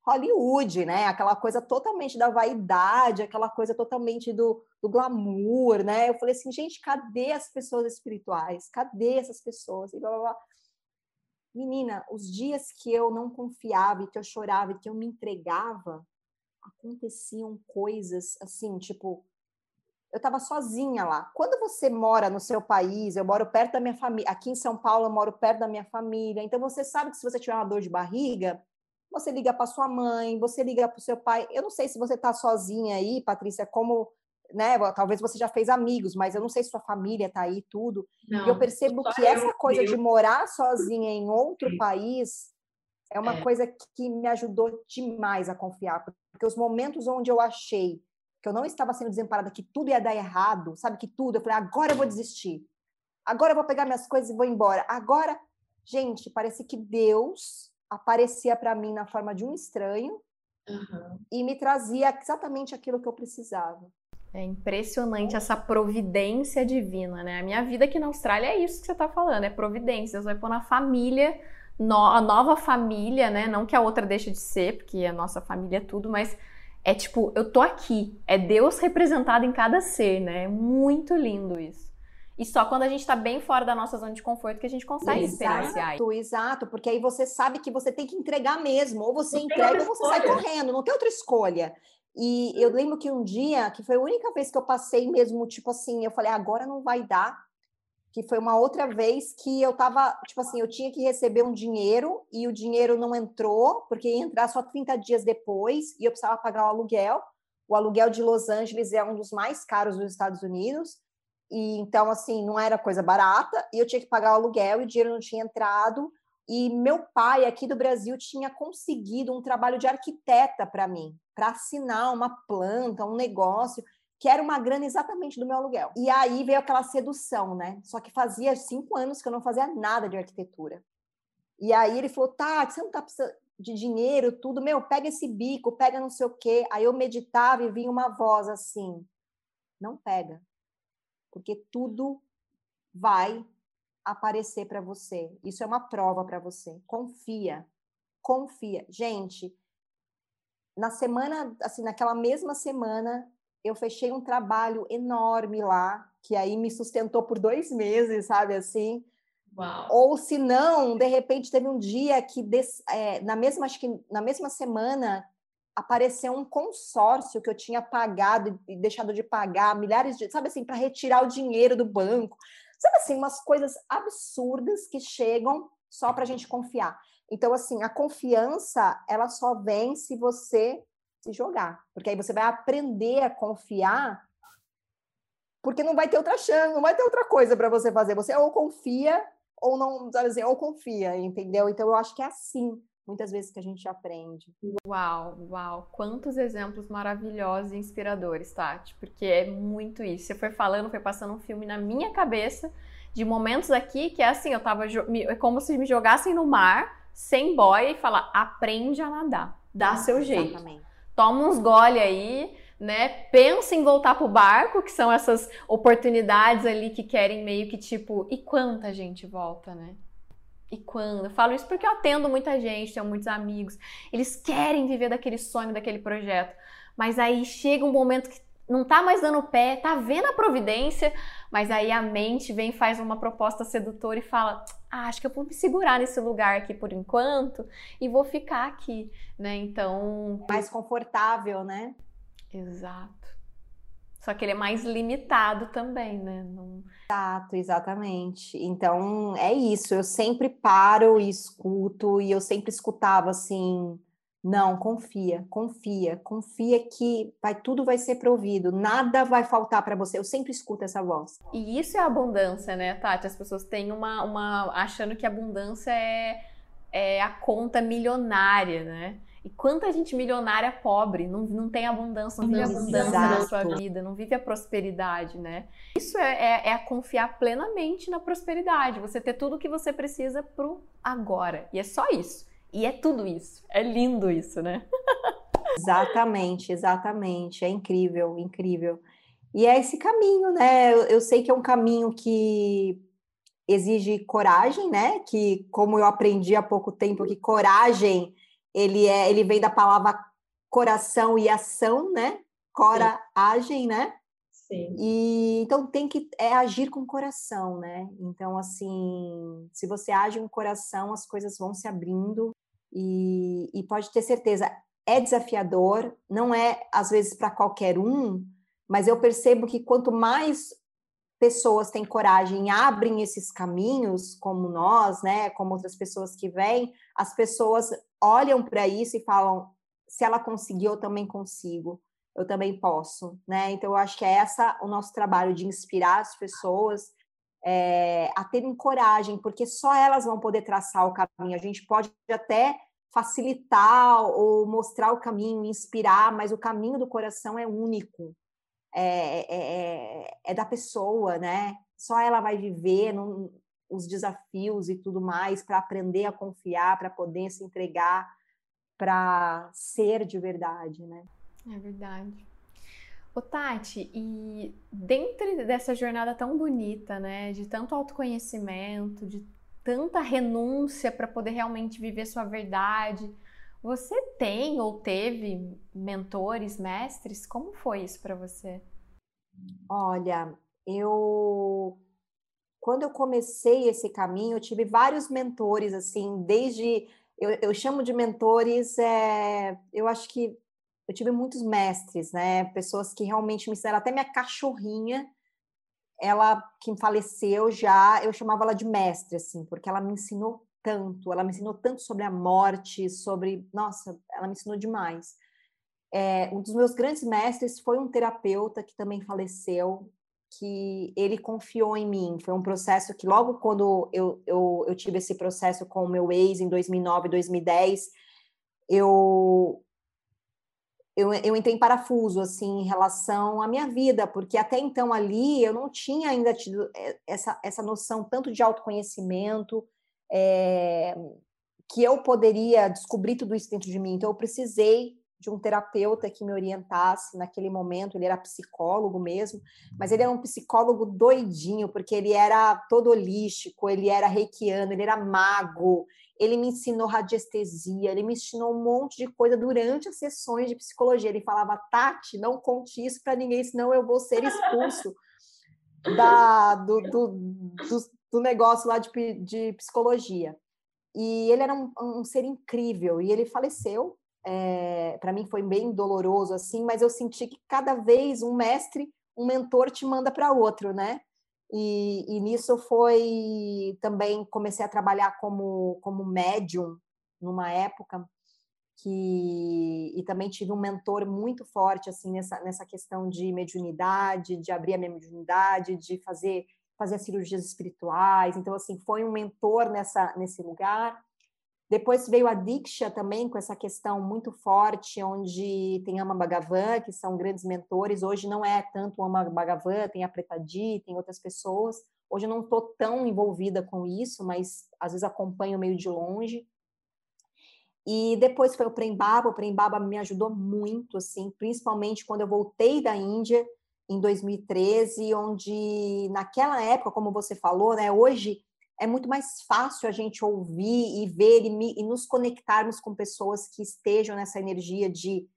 Hollywood, né? Aquela coisa totalmente da vaidade, aquela coisa totalmente do, do glamour, né? Eu falei assim, gente, cadê as pessoas espirituais? Cadê essas pessoas? E blá, blá, blá. Menina, os dias que eu não confiava, que eu chorava, e que eu me entregava, aconteciam coisas assim, tipo, eu estava sozinha lá. Quando você mora no seu país, eu moro perto da minha família, aqui em São Paulo eu moro perto da minha família, então você sabe que se você tiver uma dor de barriga, você liga para sua mãe, você liga para o seu pai. Eu não sei se você está sozinha aí, Patrícia, como, né? Talvez você já fez amigos, mas eu não sei se sua família está aí tudo. Não, e eu percebo que essa coisa de morar sozinha em outro país é uma é. coisa que me ajudou demais a confiar, porque os momentos onde eu achei que eu não estava sendo desamparada, que tudo ia dar errado, sabe que tudo, eu falei, agora eu vou desistir. Agora eu vou pegar minhas coisas e vou embora. Agora, gente, parece que Deus aparecia para mim na forma de um estranho uhum. e me trazia exatamente aquilo que eu precisava. É impressionante essa providência divina, né? A minha vida aqui na Austrália é isso que você está falando, é providência. Deus vai pôr na família, no, a nova família, né? Não que a outra deixe de ser, porque a nossa família é tudo, mas é tipo, eu tô aqui. É Deus representado em cada ser, né? É muito lindo isso. E só quando a gente está bem fora da nossa zona de conforto que a gente consegue exato, experienciar isso. Exato, porque aí você sabe que você tem que entregar mesmo. Ou você não entrega ou você sai correndo, não tem outra escolha. E eu lembro que um dia, que foi a única vez que eu passei mesmo, tipo assim, eu falei, agora não vai dar. Que foi uma outra vez que eu tava, tipo assim, eu tinha que receber um dinheiro e o dinheiro não entrou, porque ia entrar só 30 dias depois e eu precisava pagar o aluguel. O aluguel de Los Angeles é um dos mais caros dos Estados Unidos. E então, assim, não era coisa barata, e eu tinha que pagar o aluguel e o dinheiro não tinha entrado. E meu pai, aqui do Brasil, tinha conseguido um trabalho de arquiteta para mim, para assinar uma planta, um negócio, que era uma grana exatamente do meu aluguel. E aí veio aquela sedução, né? Só que fazia cinco anos que eu não fazia nada de arquitetura. E aí ele falou: tá, você não tá precisando de dinheiro, tudo, meu, pega esse bico, pega não sei o quê. Aí eu meditava e vinha uma voz assim: não pega, porque tudo vai aparecer para você. Isso é uma prova para você. Confia. Confia. Gente, na semana, assim, naquela mesma semana, eu fechei um trabalho enorme lá, que aí me sustentou por dois meses, sabe assim? Uau. Ou se não, de repente teve um dia que des, é, na mesma acho que na mesma semana apareceu um consórcio que eu tinha pagado e deixado de pagar milhares de, sabe assim, para retirar o dinheiro do banco. Sabe assim, umas coisas absurdas que chegam só para a gente confiar. Então, assim, a confiança, ela só vem se você se jogar. Porque aí você vai aprender a confiar, porque não vai ter outra chance, não vai ter outra coisa para você fazer. Você ou confia ou não, sabe assim, ou confia, entendeu? Então, eu acho que é assim muitas vezes que a gente aprende. Uau, uau, quantos exemplos maravilhosos e inspiradores, Tati, porque é muito isso. Você foi falando, foi passando um filme na minha cabeça de momentos aqui que é assim, eu tava é como se me jogassem no mar sem boia e falar: "Aprende a nadar, dá seu jeito". Exatamente. Toma uns gole aí, né? Pensa em voltar pro barco, que são essas oportunidades ali que querem meio que tipo, e quanta gente volta, né? e quando. Eu falo isso porque eu atendo muita gente, tenho muitos amigos. Eles querem viver daquele sonho, daquele projeto. Mas aí chega um momento que não tá mais dando pé, tá vendo a providência, mas aí a mente vem faz uma proposta sedutora e fala: ah, acho que eu vou me segurar nesse lugar aqui por enquanto e vou ficar aqui, né? Então. Mais confortável, né? Exato. Só que ele é mais limitado também, né? Não... Exato, exatamente. Então é isso. Eu sempre paro e escuto, e eu sempre escutava assim: não, confia, confia, confia que vai tudo vai ser provido, nada vai faltar para você. Eu sempre escuto essa voz. E isso é abundância, né, Tati? As pessoas têm uma, uma achando que abundância é, é a conta milionária, né? E quanta gente milionária pobre, não, não tem abundância, não vive abundância na sua vida, não vive a prosperidade, né? Isso é, é, é, confiar plenamente na prosperidade, você ter tudo o que você precisa pro agora. E é só isso. E é tudo isso. É lindo isso, né? exatamente, exatamente. É incrível, incrível. E é esse caminho, né? Eu, eu sei que é um caminho que exige coragem, né? Que, como eu aprendi há pouco tempo, que coragem ele é, ele vem da palavra coração e ação, né? Coragem, né? Sim. E então tem que é agir com o coração, né? Então assim, se você age com o coração, as coisas vão se abrindo e, e pode ter certeza é desafiador, não é às vezes para qualquer um, mas eu percebo que quanto mais pessoas têm coragem, abrem esses caminhos, como nós, né, como outras pessoas que vêm, as pessoas olham para isso e falam: se ela conseguiu, eu também consigo, eu também posso, né? Então, eu acho que é essa o nosso trabalho de inspirar as pessoas é, a terem coragem, porque só elas vão poder traçar o caminho. A gente pode até facilitar ou mostrar o caminho, inspirar, mas o caminho do coração é único. É, é, é, é da pessoa, né? Só ela vai viver os desafios e tudo mais para aprender a confiar, para poder se entregar, para ser de verdade, né? É verdade. Ô Tati, e dentro dessa jornada tão bonita, né, de tanto autoconhecimento, de tanta renúncia para poder realmente viver sua verdade, você tem ou teve mentores, mestres? Como foi isso para você? Olha, eu quando eu comecei esse caminho, eu tive vários mentores, assim, desde eu, eu chamo de mentores, é, eu acho que eu tive muitos mestres, né? Pessoas que realmente me ensinaram, até minha cachorrinha, ela que faleceu já, eu chamava ela de mestre, assim, porque ela me ensinou tanto, ela me ensinou tanto sobre a morte, sobre, nossa, ela me ensinou demais. É, um dos meus grandes mestres foi um terapeuta que também faleceu, que ele confiou em mim. Foi um processo que logo quando eu, eu, eu tive esse processo com o meu ex em 2009, 2010, eu eu, eu entrei em parafuso, assim, em relação à minha vida, porque até então ali eu não tinha ainda tido eh, essa, essa noção tanto de autoconhecimento, é, que eu poderia descobrir tudo isso dentro de mim. Então, eu precisei de um terapeuta que me orientasse naquele momento. Ele era psicólogo mesmo, mas ele era um psicólogo doidinho, porque ele era todo holístico, ele era reikiano, ele era mago, ele me ensinou radiestesia, ele me ensinou um monte de coisa durante as sessões de psicologia. Ele falava, Tati, não conte isso para ninguém, senão eu vou ser expulso da, do, do, do, do negócio lá de, de psicologia. E ele era um, um ser incrível, e ele faleceu. É, para mim foi bem doloroso assim, mas eu senti que cada vez um mestre, um mentor te manda para outro, né? E, e, nisso foi também comecei a trabalhar como, como médium numa época que e também tive um mentor muito forte assim nessa, nessa questão de mediunidade, de abrir a minha mediunidade, de fazer fazer cirurgias espirituais. Então assim, foi um mentor nessa nesse lugar. Depois veio a Diksha também, com essa questão muito forte, onde tem Ama Bhagavan, que são grandes mentores. Hoje não é tanto Ama Bhagavan, tem a Pretadi, tem outras pessoas. Hoje eu não estou tão envolvida com isso, mas às vezes acompanho meio de longe. E depois foi o Prembaba, o Prembaba me ajudou muito, assim, principalmente quando eu voltei da Índia em 2013, onde naquela época, como você falou, né, hoje é muito mais fácil a gente ouvir e ver e, e nos conectarmos com pessoas que estejam nessa energia de,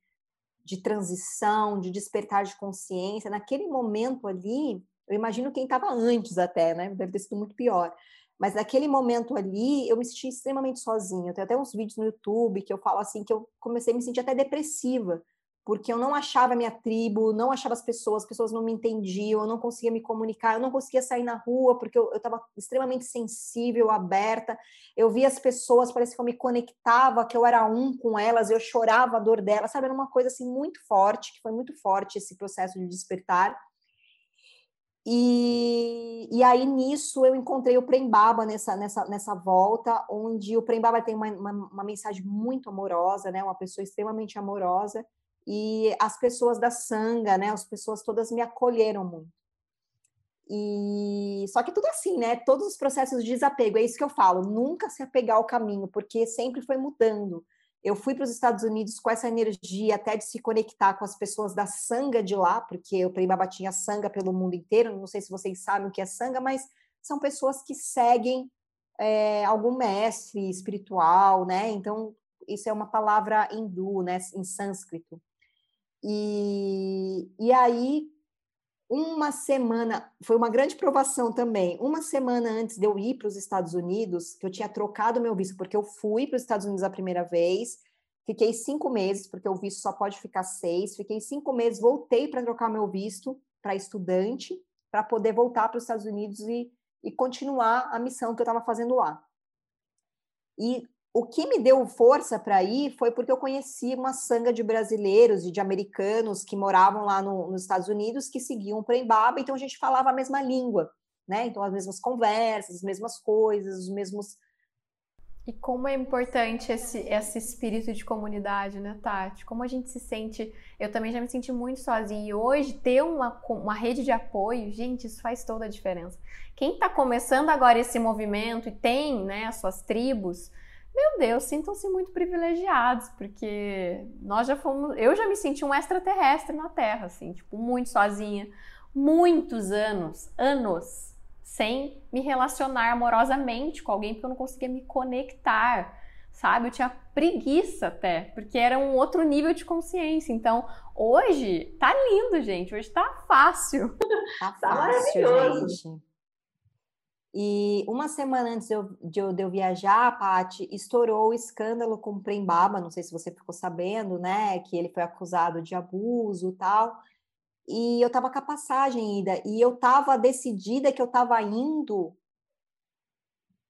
de transição, de despertar de consciência. Naquele momento ali, eu imagino quem estava antes até, né? Deve ter sido muito pior. Mas naquele momento ali, eu me senti extremamente sozinha. Tenho até uns vídeos no YouTube que eu falo assim que eu comecei a me sentir até depressiva, porque eu não achava minha tribo, não achava as pessoas, as pessoas não me entendiam, eu não conseguia me comunicar, eu não conseguia sair na rua, porque eu estava extremamente sensível, aberta. Eu via as pessoas, parece que eu me conectava, que eu era um com elas, eu chorava a dor delas, sabe? Era uma coisa assim muito forte, que foi muito forte esse processo de despertar. E, e aí nisso eu encontrei o Prembaba nessa, nessa, nessa volta, onde o Prembaba tem uma, uma, uma mensagem muito amorosa, né? Uma pessoa extremamente amorosa e as pessoas da sanga, né, as pessoas todas me acolheram muito. E só que tudo assim, né? Todos os processos de desapego, é isso que eu falo, nunca se apegar ao caminho, porque sempre foi mudando. Eu fui para os Estados Unidos com essa energia até de se conectar com as pessoas da sanga de lá, porque o Prembaba tinha sanga pelo mundo inteiro. Não sei se vocês sabem o que é sanga, mas são pessoas que seguem é, algum mestre espiritual, né? Então, isso é uma palavra hindu, né? Em sânscrito. E, e aí, uma semana, foi uma grande provação também. Uma semana antes de eu ir para os Estados Unidos, que eu tinha trocado meu visto, porque eu fui para os Estados Unidos a primeira vez, fiquei cinco meses, porque o visto só pode ficar seis. Fiquei cinco meses, voltei para trocar meu visto para estudante, para poder voltar para os Estados Unidos e, e continuar a missão que eu estava fazendo lá. E o que me deu força para ir foi porque eu conheci uma sanga de brasileiros e de americanos que moravam lá no, nos Estados Unidos que seguiam o Prembaba, então a gente falava a mesma língua, né? Então as mesmas conversas, as mesmas coisas, os mesmos E como é importante esse, esse espírito de comunidade, né, Tati? Como a gente se sente. Eu também já me senti muito sozinha. E hoje, ter uma, uma rede de apoio, gente, isso faz toda a diferença. Quem está começando agora esse movimento e tem né, as suas tribos, meu Deus, sintam-se muito privilegiados, porque nós já fomos. Eu já me senti um extraterrestre na Terra, assim, tipo, muito sozinha. Muitos anos, anos sem me relacionar amorosamente com alguém porque eu não conseguia me conectar, sabe? Eu tinha preguiça até, porque era um outro nível de consciência. Então, hoje tá lindo, gente. Hoje tá fácil. Tá, tá maravilhoso. Gente. E uma semana antes de eu, de eu, de eu viajar, Paty, estourou o escândalo com o Prembaba, não sei se você ficou sabendo, né? Que ele foi acusado de abuso e tal e eu estava com a passagem ainda, e eu estava decidida que eu estava indo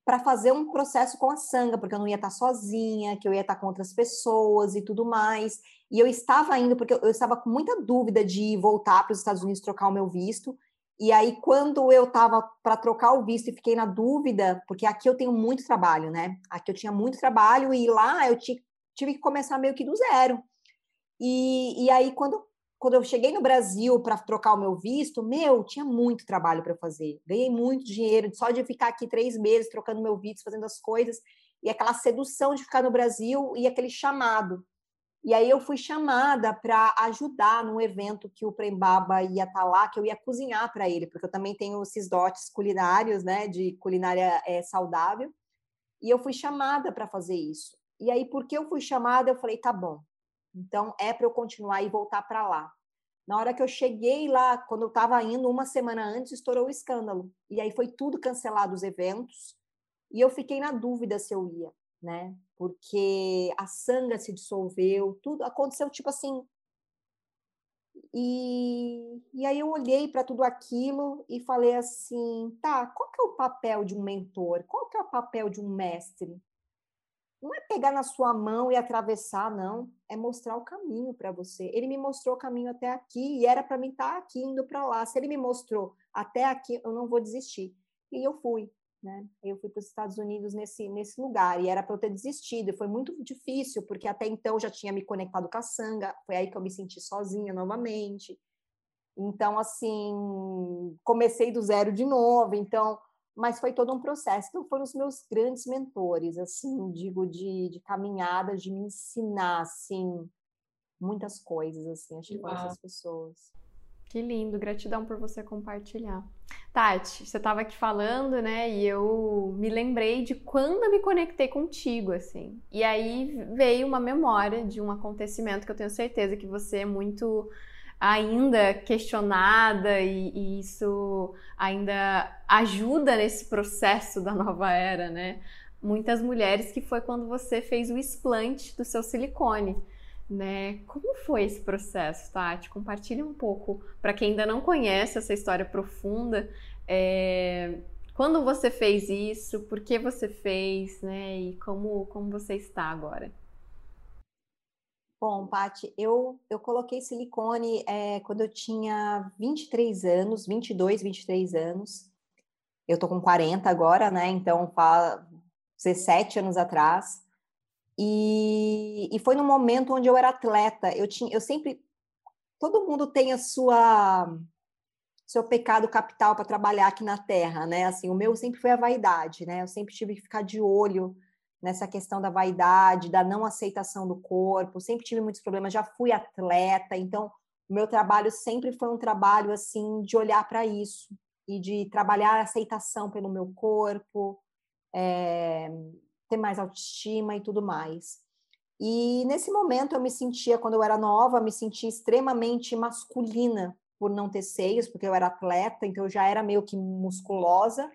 para fazer um processo com a sanga, porque eu não ia estar tá sozinha, que eu ia estar tá com outras pessoas e tudo mais. E eu estava indo porque eu estava com muita dúvida de voltar para os Estados Unidos trocar o meu visto. E aí, quando eu estava para trocar o visto e fiquei na dúvida, porque aqui eu tenho muito trabalho, né? Aqui eu tinha muito trabalho e lá eu tive que começar meio que do zero. E, e aí, quando quando eu cheguei no Brasil para trocar o meu visto, meu, tinha muito trabalho para fazer. Ganhei muito dinheiro só de ficar aqui três meses trocando meu visto, fazendo as coisas, e aquela sedução de ficar no Brasil e aquele chamado. E aí eu fui chamada para ajudar num evento que o Prembaba ia estar tá lá, que eu ia cozinhar para ele, porque eu também tenho esses dotes culinários, né, de culinária é, saudável. E eu fui chamada para fazer isso. E aí, porque eu fui chamada, eu falei, tá bom, então, é para eu continuar e voltar para lá. Na hora que eu cheguei lá, quando eu estava indo, uma semana antes, estourou o escândalo. E aí foi tudo cancelado os eventos. E eu fiquei na dúvida se eu ia, né? Porque a sanga se dissolveu, tudo aconteceu tipo assim. E, e aí eu olhei para tudo aquilo e falei assim, tá, qual que é o papel de um mentor? Qual que é o papel de um mestre? não é pegar na sua mão e atravessar, não. É mostrar o caminho para você. Ele me mostrou o caminho até aqui e era para mim estar tá aqui indo para lá. Se ele me mostrou até aqui, eu não vou desistir. E eu fui, né? Eu fui para os Estados Unidos nesse nesse lugar e era para eu ter desistido. E foi muito difícil porque até então eu já tinha me conectado com a sanga. Foi aí que eu me senti sozinha novamente. Então assim, comecei do zero de novo. Então mas foi todo um processo. Então, foram os meus grandes mentores, assim, digo, de, de caminhada, de me ensinar, assim, muitas coisas, assim, acho que foram essas pessoas. Que lindo, gratidão por você compartilhar. Tati, você estava aqui falando, né, e eu me lembrei de quando eu me conectei contigo, assim. E aí veio uma memória de um acontecimento que eu tenho certeza que você é muito ainda questionada e, e, isso ainda ajuda nesse processo da nova era, né? Muitas mulheres que foi quando você fez o explante do seu silicone, né? Como foi esse processo, Tati? Compartilha um pouco para quem ainda não conhece essa história profunda. É... Quando você fez isso? Por que você fez, né? E como como você está agora? Bom, Paty, eu, eu coloquei silicone é, quando eu tinha 23 anos, 22, 23 anos. Eu tô com 40 agora, né? Então, faz 17 anos atrás. E, e foi no momento onde eu era atleta. Eu tinha, eu sempre. Todo mundo tem a sua seu pecado capital para trabalhar aqui na Terra, né? Assim, o meu sempre foi a vaidade, né? Eu sempre tive que ficar de olho nessa questão da vaidade, da não aceitação do corpo, sempre tive muitos problemas, já fui atleta, então o meu trabalho sempre foi um trabalho assim de olhar para isso e de trabalhar a aceitação pelo meu corpo, é, ter mais autoestima e tudo mais. E nesse momento eu me sentia, quando eu era nova, me sentia extremamente masculina por não ter seios, porque eu era atleta, então eu já era meio que musculosa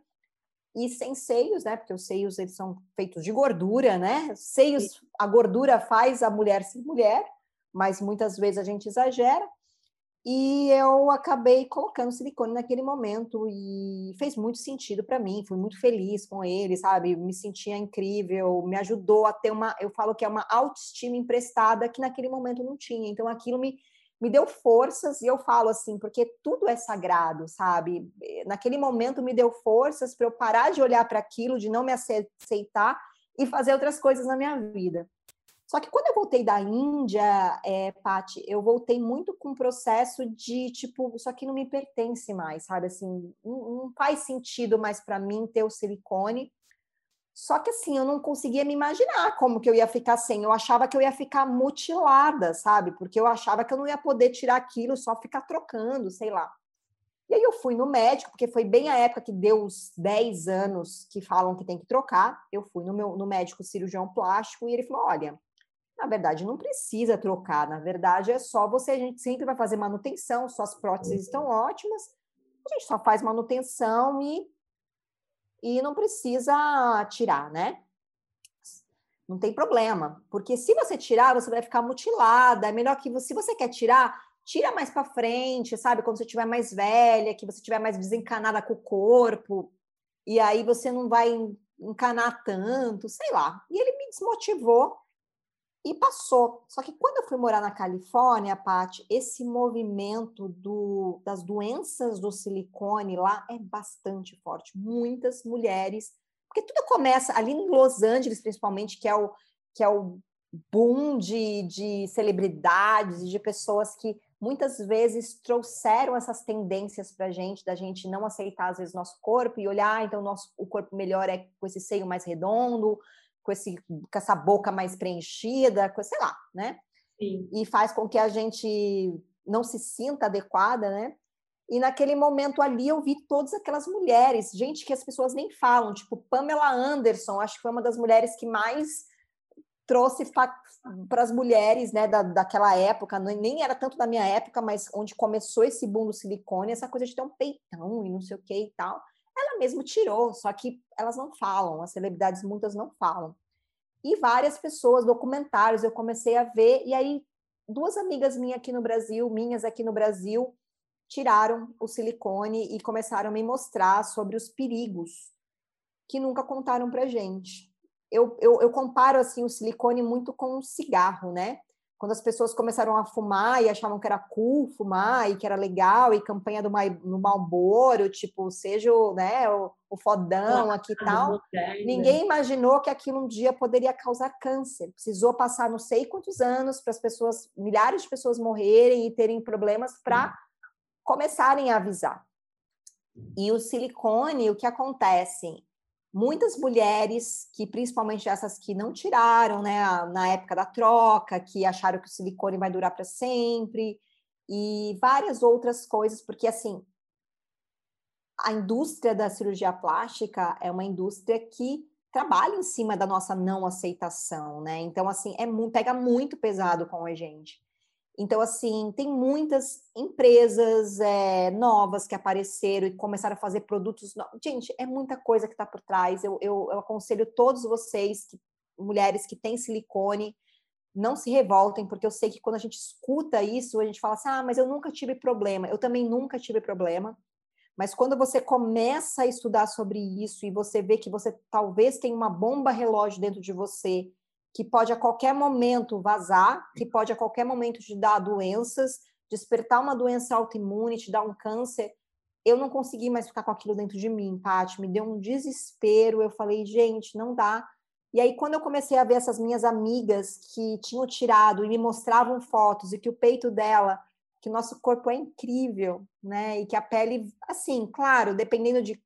e sem seios, né? Porque os seios eles são feitos de gordura, né? Seios, a gordura faz a mulher ser mulher, mas muitas vezes a gente exagera. E eu acabei colocando silicone naquele momento e fez muito sentido para mim. Fui muito feliz com ele, sabe? Me sentia incrível, me ajudou a ter uma, eu falo que é uma autoestima emprestada que naquele momento não tinha. Então aquilo me me deu forças, e eu falo assim, porque tudo é sagrado, sabe? Naquele momento me deu forças para eu parar de olhar para aquilo, de não me aceitar e fazer outras coisas na minha vida. Só que quando eu voltei da Índia, é, Pati, eu voltei muito com um processo de tipo, isso aqui não me pertence mais, sabe? Assim, não, não faz sentido mais para mim ter o silicone. Só que assim, eu não conseguia me imaginar como que eu ia ficar sem. Eu achava que eu ia ficar mutilada, sabe? Porque eu achava que eu não ia poder tirar aquilo, só ficar trocando, sei lá. E aí eu fui no médico, porque foi bem a época que deu os 10 anos que falam que tem que trocar. Eu fui no meu no médico cirurgião plástico e ele falou: olha, na verdade, não precisa trocar. Na verdade, é só você. A gente sempre vai fazer manutenção, suas próteses estão ótimas. A gente só faz manutenção e, e não precisa tirar, né? Não tem problema. Porque se você tirar, você vai ficar mutilada. É melhor que você, se você quer tirar, tira mais para frente, sabe? Quando você estiver mais velha, que você estiver mais desencanada com o corpo. E aí você não vai encanar tanto, sei lá. E ele me desmotivou e passou. Só que quando eu fui morar na Califórnia, Paty, esse movimento do, das doenças do silicone lá é bastante forte. Muitas mulheres, porque tudo começa ali em Los Angeles, principalmente, que é o, que é o boom de, de celebridades e de pessoas que muitas vezes trouxeram essas tendências para a gente, da gente não aceitar às vezes nosso corpo e olhar, ah, então nosso, o corpo melhor é com esse seio mais redondo, com, esse, com essa boca mais preenchida, com, sei lá, né? Sim. E faz com que a gente não se sinta adequada, né? E naquele momento ali eu vi todas aquelas mulheres, gente que as pessoas nem falam, tipo Pamela Anderson, acho que foi uma das mulheres que mais trouxe para as mulheres né, da, daquela época, nem era tanto da minha época, mas onde começou esse boom do silicone, essa coisa de ter um peitão e não sei o que e tal ela mesmo tirou, só que elas não falam, as celebridades muitas não falam. E várias pessoas, documentários, eu comecei a ver, e aí duas amigas minhas aqui no Brasil, minhas aqui no Brasil, tiraram o silicone e começaram a me mostrar sobre os perigos que nunca contaram pra gente. Eu, eu, eu comparo assim o silicone muito com um cigarro, né? Quando as pessoas começaram a fumar e achavam que era cool fumar e que era legal, e campanha do no Malboro, tipo, seja o, né, o, o fodão aqui e tal, ninguém imaginou que aquilo um dia poderia causar câncer. Precisou passar não sei quantos anos para as pessoas, milhares de pessoas morrerem e terem problemas para começarem a avisar. E o silicone, o que acontece? Muitas mulheres que, principalmente essas que não tiraram, né, na época da troca, que acharam que o silicone vai durar para sempre, e várias outras coisas, porque assim, a indústria da cirurgia plástica é uma indústria que trabalha em cima da nossa não aceitação, né? Então, assim, é pega muito pesado com a gente. Então, assim, tem muitas empresas é, novas que apareceram e começaram a fazer produtos novos. Gente, é muita coisa que está por trás. Eu, eu, eu, aconselho todos vocês, que, mulheres que têm silicone, não se revoltem, porque eu sei que quando a gente escuta isso, a gente fala assim: ah, mas eu nunca tive problema. Eu também nunca tive problema. Mas quando você começa a estudar sobre isso e você vê que você talvez tenha uma bomba relógio dentro de você que pode a qualquer momento vazar, que pode a qualquer momento te dar doenças, despertar uma doença autoimune, te dar um câncer. Eu não consegui mais ficar com aquilo dentro de mim, Paty, me deu um desespero. Eu falei, gente, não dá. E aí, quando eu comecei a ver essas minhas amigas que tinham tirado e me mostravam fotos e que o peito dela, que o nosso corpo é incrível, né? E que a pele, assim, claro, dependendo de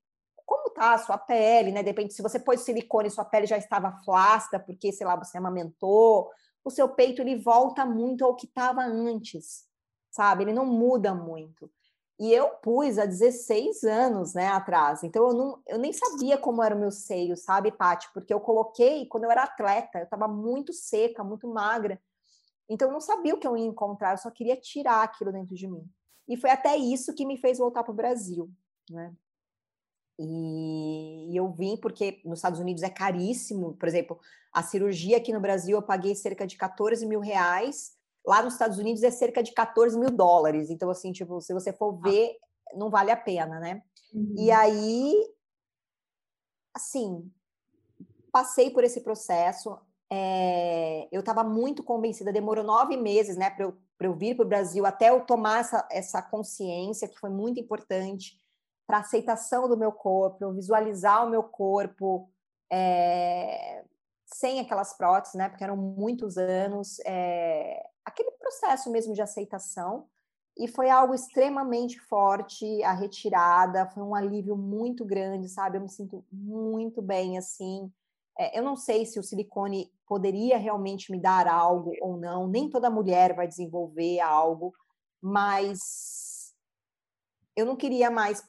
como tá a sua pele, né? Depende se você pôs silicone, sua pele já estava flácida porque, sei lá, você amamentou, o seu peito ele volta muito ao que estava antes, sabe? Ele não muda muito. E eu pus há 16 anos, né, atrás. Então eu não, eu nem sabia como era o meu seio, sabe, Paty? Porque eu coloquei quando eu era atleta, eu estava muito seca, muito magra. Então eu não sabia o que eu ia encontrar, eu só queria tirar aquilo dentro de mim. E foi até isso que me fez voltar para o Brasil, né? E, eu vim porque nos Estados Unidos é caríssimo. Por exemplo, a cirurgia aqui no Brasil eu paguei cerca de 14 mil reais. Lá nos Estados Unidos é cerca de 14 mil dólares. Então, assim, tipo, se você for ver, não vale a pena, né? Uhum. E aí, assim, passei por esse processo. É, eu estava muito convencida, demorou nove meses, né, para eu, eu vir para o Brasil, até eu tomar essa, essa consciência, que foi muito importante para aceitação do meu corpo, visualizar o meu corpo, é, sem aquelas próteses, né? Porque eram muitos anos, é, aquele processo mesmo de aceitação. E foi algo extremamente forte, a retirada, foi um alívio muito grande, sabe? Eu me sinto muito bem, assim. É, eu não sei se o silicone poderia realmente me dar algo ou não, nem toda mulher vai desenvolver algo, mas eu não queria mais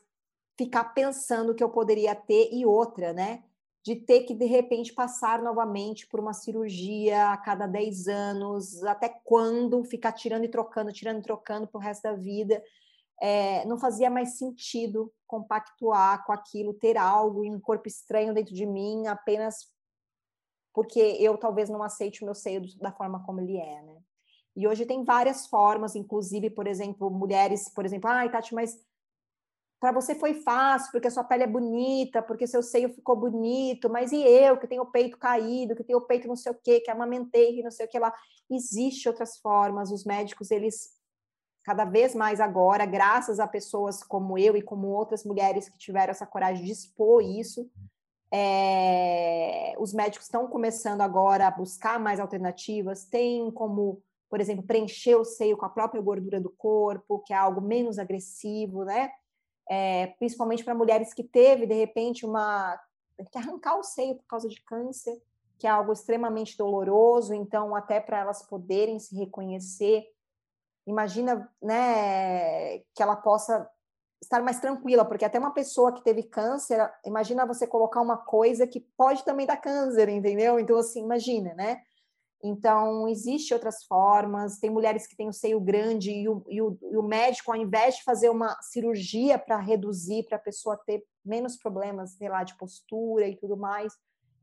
ficar pensando que eu poderia ter e outra, né? De ter que de repente passar novamente por uma cirurgia a cada 10 anos, até quando ficar tirando e trocando, tirando e trocando pro resto da vida. É, não fazia mais sentido compactuar com aquilo, ter algo, um corpo estranho dentro de mim, apenas porque eu talvez não aceite o meu seio da forma como ele é, né? E hoje tem várias formas, inclusive, por exemplo, mulheres, por exemplo, ai, Tati, mas para você foi fácil, porque a sua pele é bonita, porque seu seio ficou bonito, mas e eu, que tenho o peito caído, que tenho o peito não sei o quê, que amamentei, não sei o que lá. Existem outras formas, os médicos, eles, cada vez mais agora, graças a pessoas como eu e como outras mulheres que tiveram essa coragem de expor isso, é, os médicos estão começando agora a buscar mais alternativas, tem como, por exemplo, preencher o seio com a própria gordura do corpo, que é algo menos agressivo, né? É, principalmente para mulheres que teve, de repente, uma que arrancar o seio por causa de câncer, que é algo extremamente doloroso, então até para elas poderem se reconhecer, imagina, né, que ela possa estar mais tranquila, porque até uma pessoa que teve câncer, imagina você colocar uma coisa que pode também dar câncer, entendeu? Então, assim, imagina, né? Então, existe outras formas, tem mulheres que têm o seio grande e o, e o, e o médico, ao invés de fazer uma cirurgia para reduzir, para a pessoa ter menos problemas, sei lá, de postura e tudo mais,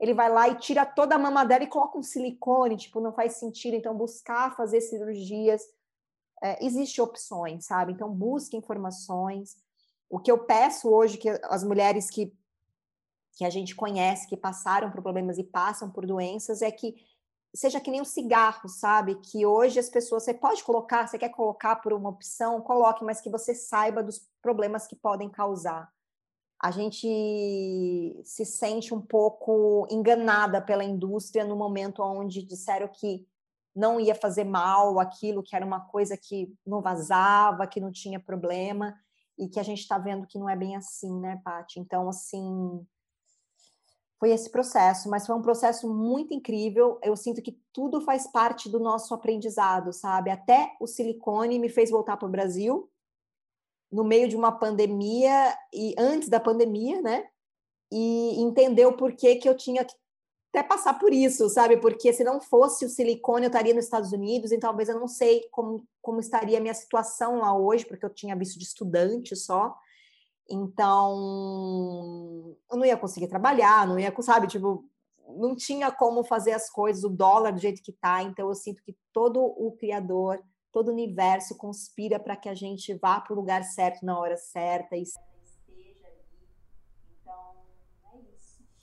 ele vai lá e tira toda a mama dela e coloca um silicone, tipo, não faz sentido. Então, buscar fazer cirurgias, é, existe opções, sabe? Então, busque informações, o que eu peço hoje que as mulheres que, que a gente conhece, que passaram por problemas e passam por doenças, é que seja que nem um cigarro, sabe? Que hoje as pessoas, você pode colocar, você quer colocar por uma opção, coloque, mas que você saiba dos problemas que podem causar. A gente se sente um pouco enganada pela indústria no momento onde disseram que não ia fazer mal aquilo, que era uma coisa que não vazava, que não tinha problema e que a gente está vendo que não é bem assim, né, Paty? Então, assim, foi esse processo, mas foi um processo muito incrível. Eu sinto que tudo faz parte do nosso aprendizado, sabe? Até o silicone me fez voltar para o Brasil no meio de uma pandemia e antes da pandemia, né? E entender o porquê que eu tinha que até passar por isso, sabe? Porque se não fosse o silicone, eu estaria nos Estados Unidos, então talvez eu não sei como, como estaria a minha situação lá hoje, porque eu tinha visto de estudante só. Então, eu não ia conseguir trabalhar, não ia, sabe? Tipo, não tinha como fazer as coisas, o dólar do jeito que tá. Então, eu sinto que todo o Criador, todo o universo conspira para que a gente vá para o lugar certo na hora certa e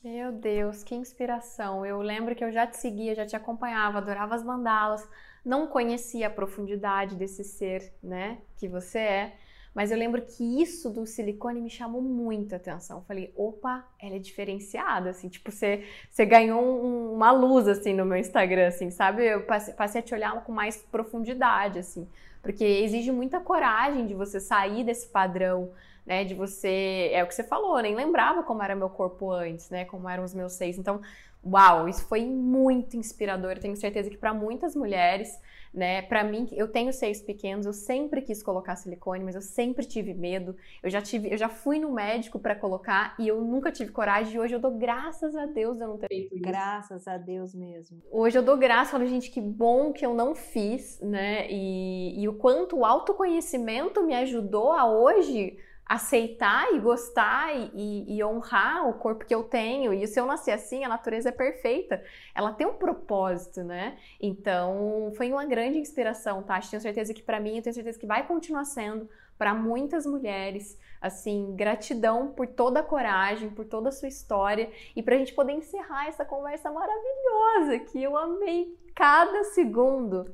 Meu Deus, que inspiração! Eu lembro que eu já te seguia, já te acompanhava, adorava as mandalas, não conhecia a profundidade desse ser, né, que você é, mas eu lembro que isso do silicone me chamou muita atenção. falei, opa, ela é diferenciada, assim, tipo, você, você ganhou um, uma luz, assim, no meu Instagram, assim, sabe? Eu passei, passei a te olhar com mais profundidade, assim, porque exige muita coragem de você sair desse padrão, né? De você. É o que você falou, nem lembrava como era meu corpo antes, né? Como eram os meus seios. Então, uau, isso foi muito inspirador. Eu tenho certeza que para muitas mulheres, né? Para mim, eu tenho seios pequenos, eu sempre quis colocar silicone, mas eu sempre tive medo. Eu já tive, eu já fui no médico para colocar e eu nunca tive coragem. E hoje eu dou graças a Deus eu não ter feito isso. Graças a Deus mesmo. Hoje eu dou graças, falo, gente, que bom que eu não fiz, né? E, e o quanto o autoconhecimento me ajudou a hoje aceitar e gostar e, e, honrar o corpo que eu tenho. E se eu nasci assim, a natureza é perfeita. Ela tem um propósito, né? Então, foi uma grande inspiração, tá? Tenho certeza que para mim, eu tenho certeza que vai continuar sendo para muitas mulheres. Assim, gratidão por toda a coragem, por toda a sua história e para a gente poder encerrar essa conversa maravilhosa que eu amei cada segundo.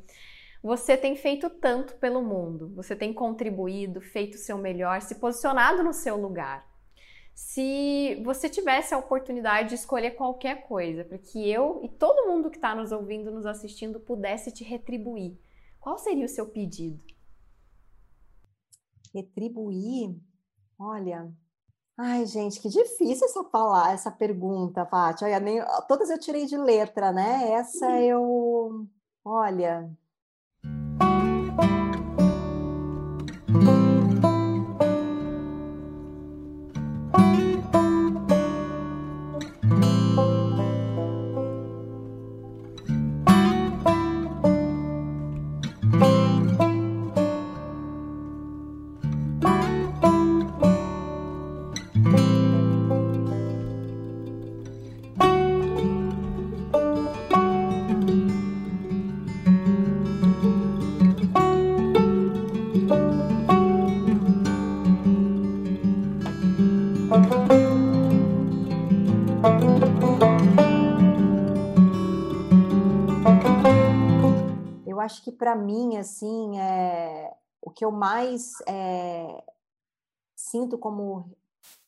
Você tem feito tanto pelo mundo, você tem contribuído, feito o seu melhor, se posicionado no seu lugar. se você tivesse a oportunidade de escolher qualquer coisa, para que eu e todo mundo que está nos ouvindo, nos assistindo, pudesse te retribuir, qual seria o seu pedido? Retribuir? Olha, ai gente, que difícil essa palavra, essa pergunta, Paty. Olha, nem, todas eu tirei de letra, né? Essa uhum. eu, olha, que para mim, assim, é, o que eu mais é, sinto como,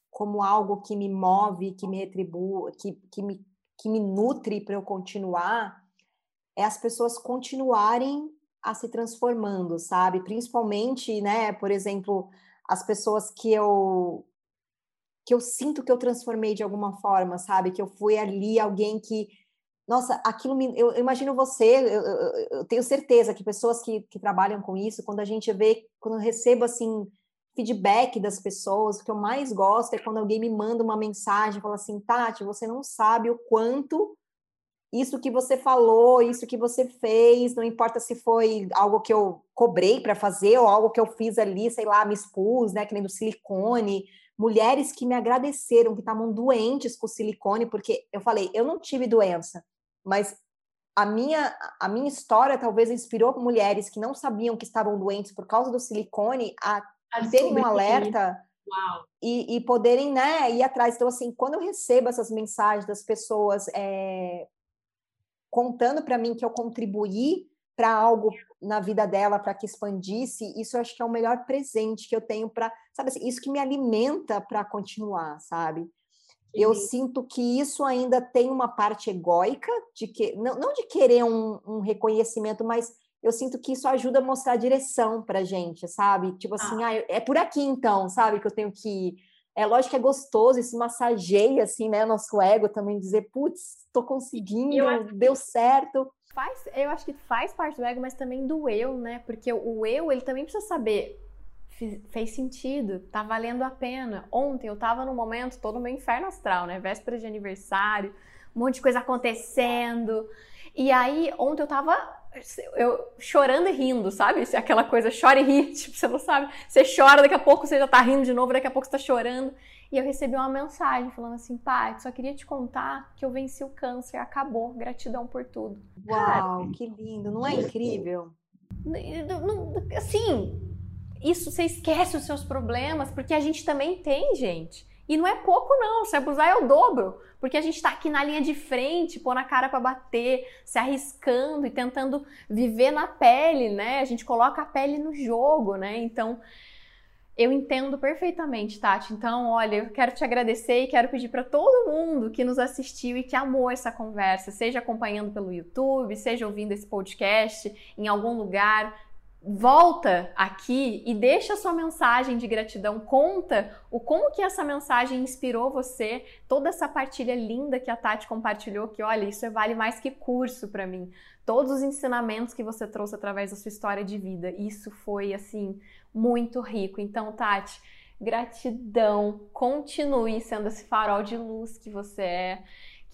como algo que me move, que me retribui, que, que, me, que me nutre para eu continuar, é as pessoas continuarem a se transformando, sabe? Principalmente, né, por exemplo, as pessoas que eu que eu sinto que eu transformei de alguma forma, sabe? Que eu fui ali alguém que nossa, aquilo me, eu, imagino você, eu, eu, eu, tenho certeza que pessoas que, que trabalham com isso, quando a gente vê, quando eu recebo assim feedback das pessoas, o que eu mais gosto é quando alguém me manda uma mensagem, fala assim, Tati, você não sabe o quanto isso que você falou, isso que você fez, não importa se foi algo que eu cobrei para fazer ou algo que eu fiz ali, sei lá, me expus, né, que nem do silicone, mulheres que me agradeceram, que estavam doentes com silicone, porque eu falei, eu não tive doença, mas a minha, a minha história talvez inspirou mulheres que não sabiam que estavam doentes por causa do silicone a, a terem um alerta e, e, poderem né, ir atrás. Então, assim, quando eu recebo essas mensagens das pessoas é, contando para mim que eu contribuí para algo na vida dela, para que expandisse, isso eu acho que é o melhor presente que eu tenho para, sabe assim, isso que me alimenta para continuar, sabe? Eu sinto que isso ainda tem uma parte egóica, de que, não, não de querer um, um, reconhecimento, mas eu sinto que isso ajuda a mostrar a direção para gente, sabe? Tipo assim, ah. ah. é por aqui então, sabe? Que eu tenho que ir. É lógico que é gostoso, isso massageia, assim, né? Nosso ego também, dizer, putz, tô conseguindo, deu certo. Faz, eu acho que faz parte do ego, mas também do eu, né? Porque o eu, ele também precisa saber fez sentido, tá valendo a pena. Ontem eu tava no momento todo meu inferno astral, né? Véspera de aniversário, um monte de coisa acontecendo. E aí, ontem eu tava eu chorando e rindo, sabe? Aquela coisa, chora e ri, tipo, você não sabe. Você chora, daqui a pouco você já tá rindo de novo, daqui a pouco você tá chorando. E eu recebi uma mensagem falando assim, pai, só queria te contar que eu venci o câncer, acabou, gratidão por tudo. Uau, Cara, que lindo, não é incrível? Assim, isso você esquece os seus problemas, porque a gente também tem, gente. E não é pouco, não. Se abusar é o dobro. Porque a gente tá aqui na linha de frente, pôr na cara para bater, se arriscando e tentando viver na pele, né? A gente coloca a pele no jogo, né? Então, eu entendo perfeitamente, Tati. Então, olha, eu quero te agradecer e quero pedir para todo mundo que nos assistiu e que amou essa conversa, seja acompanhando pelo YouTube, seja ouvindo esse podcast em algum lugar, volta aqui e deixa sua mensagem de gratidão, conta o como que essa mensagem inspirou você, toda essa partilha linda que a Tati compartilhou, que olha, isso vale mais que curso para mim. Todos os ensinamentos que você trouxe através da sua história de vida, isso foi assim muito rico. Então, Tati, gratidão, continue sendo esse farol de luz que você é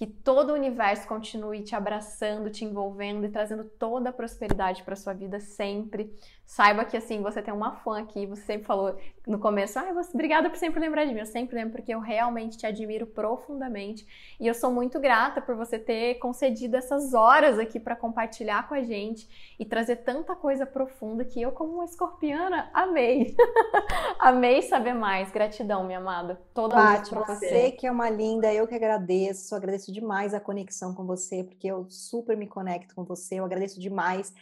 que todo o universo continue te abraçando, te envolvendo e trazendo toda a prosperidade para sua vida sempre. Saiba que assim, você tem uma fã aqui, você sempre falou no começo, ah, você, obrigada por sempre lembrar de mim. Eu sempre lembro porque eu realmente te admiro profundamente e eu sou muito grata por você ter concedido essas horas aqui para compartilhar com a gente e trazer tanta coisa profunda que eu como uma escorpiana amei. amei saber mais. Gratidão, minha amada. Toda Paty, você. você que é uma linda, eu que agradeço, agradeço demais a conexão com você, porque eu super me conecto com você, eu agradeço demais.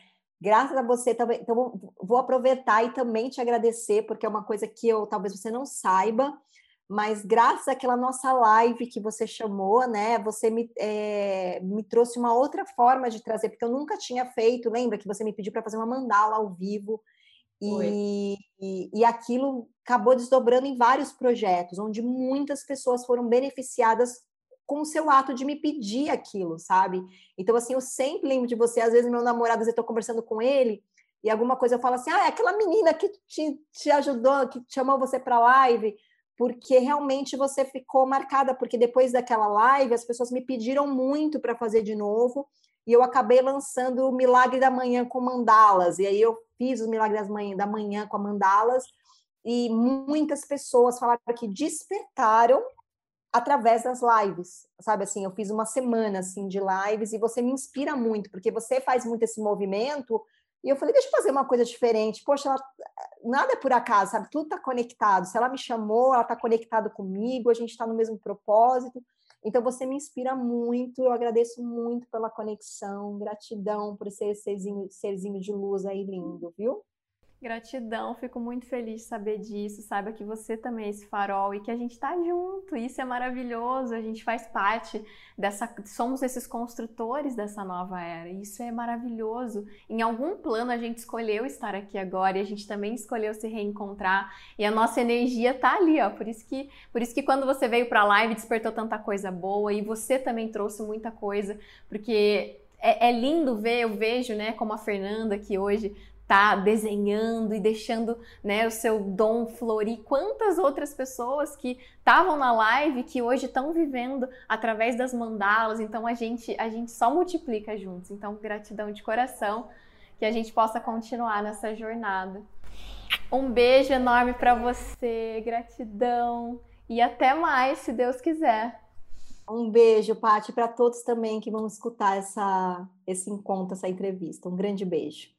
Graças a você também. Então, vou aproveitar e também te agradecer, porque é uma coisa que eu talvez você não saiba, mas graças àquela nossa live que você chamou, né, você me, é, me trouxe uma outra forma de trazer, porque eu nunca tinha feito, lembra que você me pediu para fazer uma mandala ao vivo, e, e, e, aquilo acabou desdobrando em vários projetos, onde muitas pessoas foram beneficiadas com o seu ato de me pedir aquilo, sabe? Então, assim, eu sempre lembro de você, às vezes meu namorado, eu estou conversando com ele, e alguma coisa eu falo assim, ah, é aquela menina que te, te ajudou, que chamou você para a live, porque realmente você ficou marcada, porque depois daquela live as pessoas me pediram muito para fazer de novo, e eu acabei lançando o Milagre da Manhã com mandalas, e aí eu fiz o Milagre da Manhã com mandalas, e muitas pessoas falaram que despertaram através das lives, sabe assim, eu fiz uma semana assim de lives e você me inspira muito, porque você faz muito esse movimento e eu falei, deixa eu fazer uma coisa diferente. Poxa, ela, nada é por acaso, sabe? Tudo está conectado. Se ela me chamou, ela está conectada comigo, a gente está no mesmo propósito. Então, você me inspira muito. Eu agradeço muito pela conexão. Gratidão por ser esse serzinho, serzinho de luz aí lindo, viu? Gratidão, fico muito feliz de saber disso. Saiba que você também é esse farol e que a gente está junto. Isso é maravilhoso. A gente faz parte dessa, somos esses construtores dessa nova era. Isso é maravilhoso. Em algum plano a gente escolheu estar aqui agora e a gente também escolheu se reencontrar e a nossa energia tá ali, ó. Por isso que, por isso que quando você veio para a live despertou tanta coisa boa e você também trouxe muita coisa, porque é, é, lindo ver, eu vejo, né, como a Fernanda aqui hoje tá desenhando e deixando né, o seu dom florir. Quantas outras pessoas que estavam na live que hoje estão vivendo através das mandalas. Então a gente a gente só multiplica juntos. Então gratidão de coração que a gente possa continuar nessa jornada. Um beijo enorme para você, gratidão e até mais, se Deus quiser. Um beijo, Pati, para todos também que vão escutar essa, esse encontro, essa entrevista. Um grande beijo.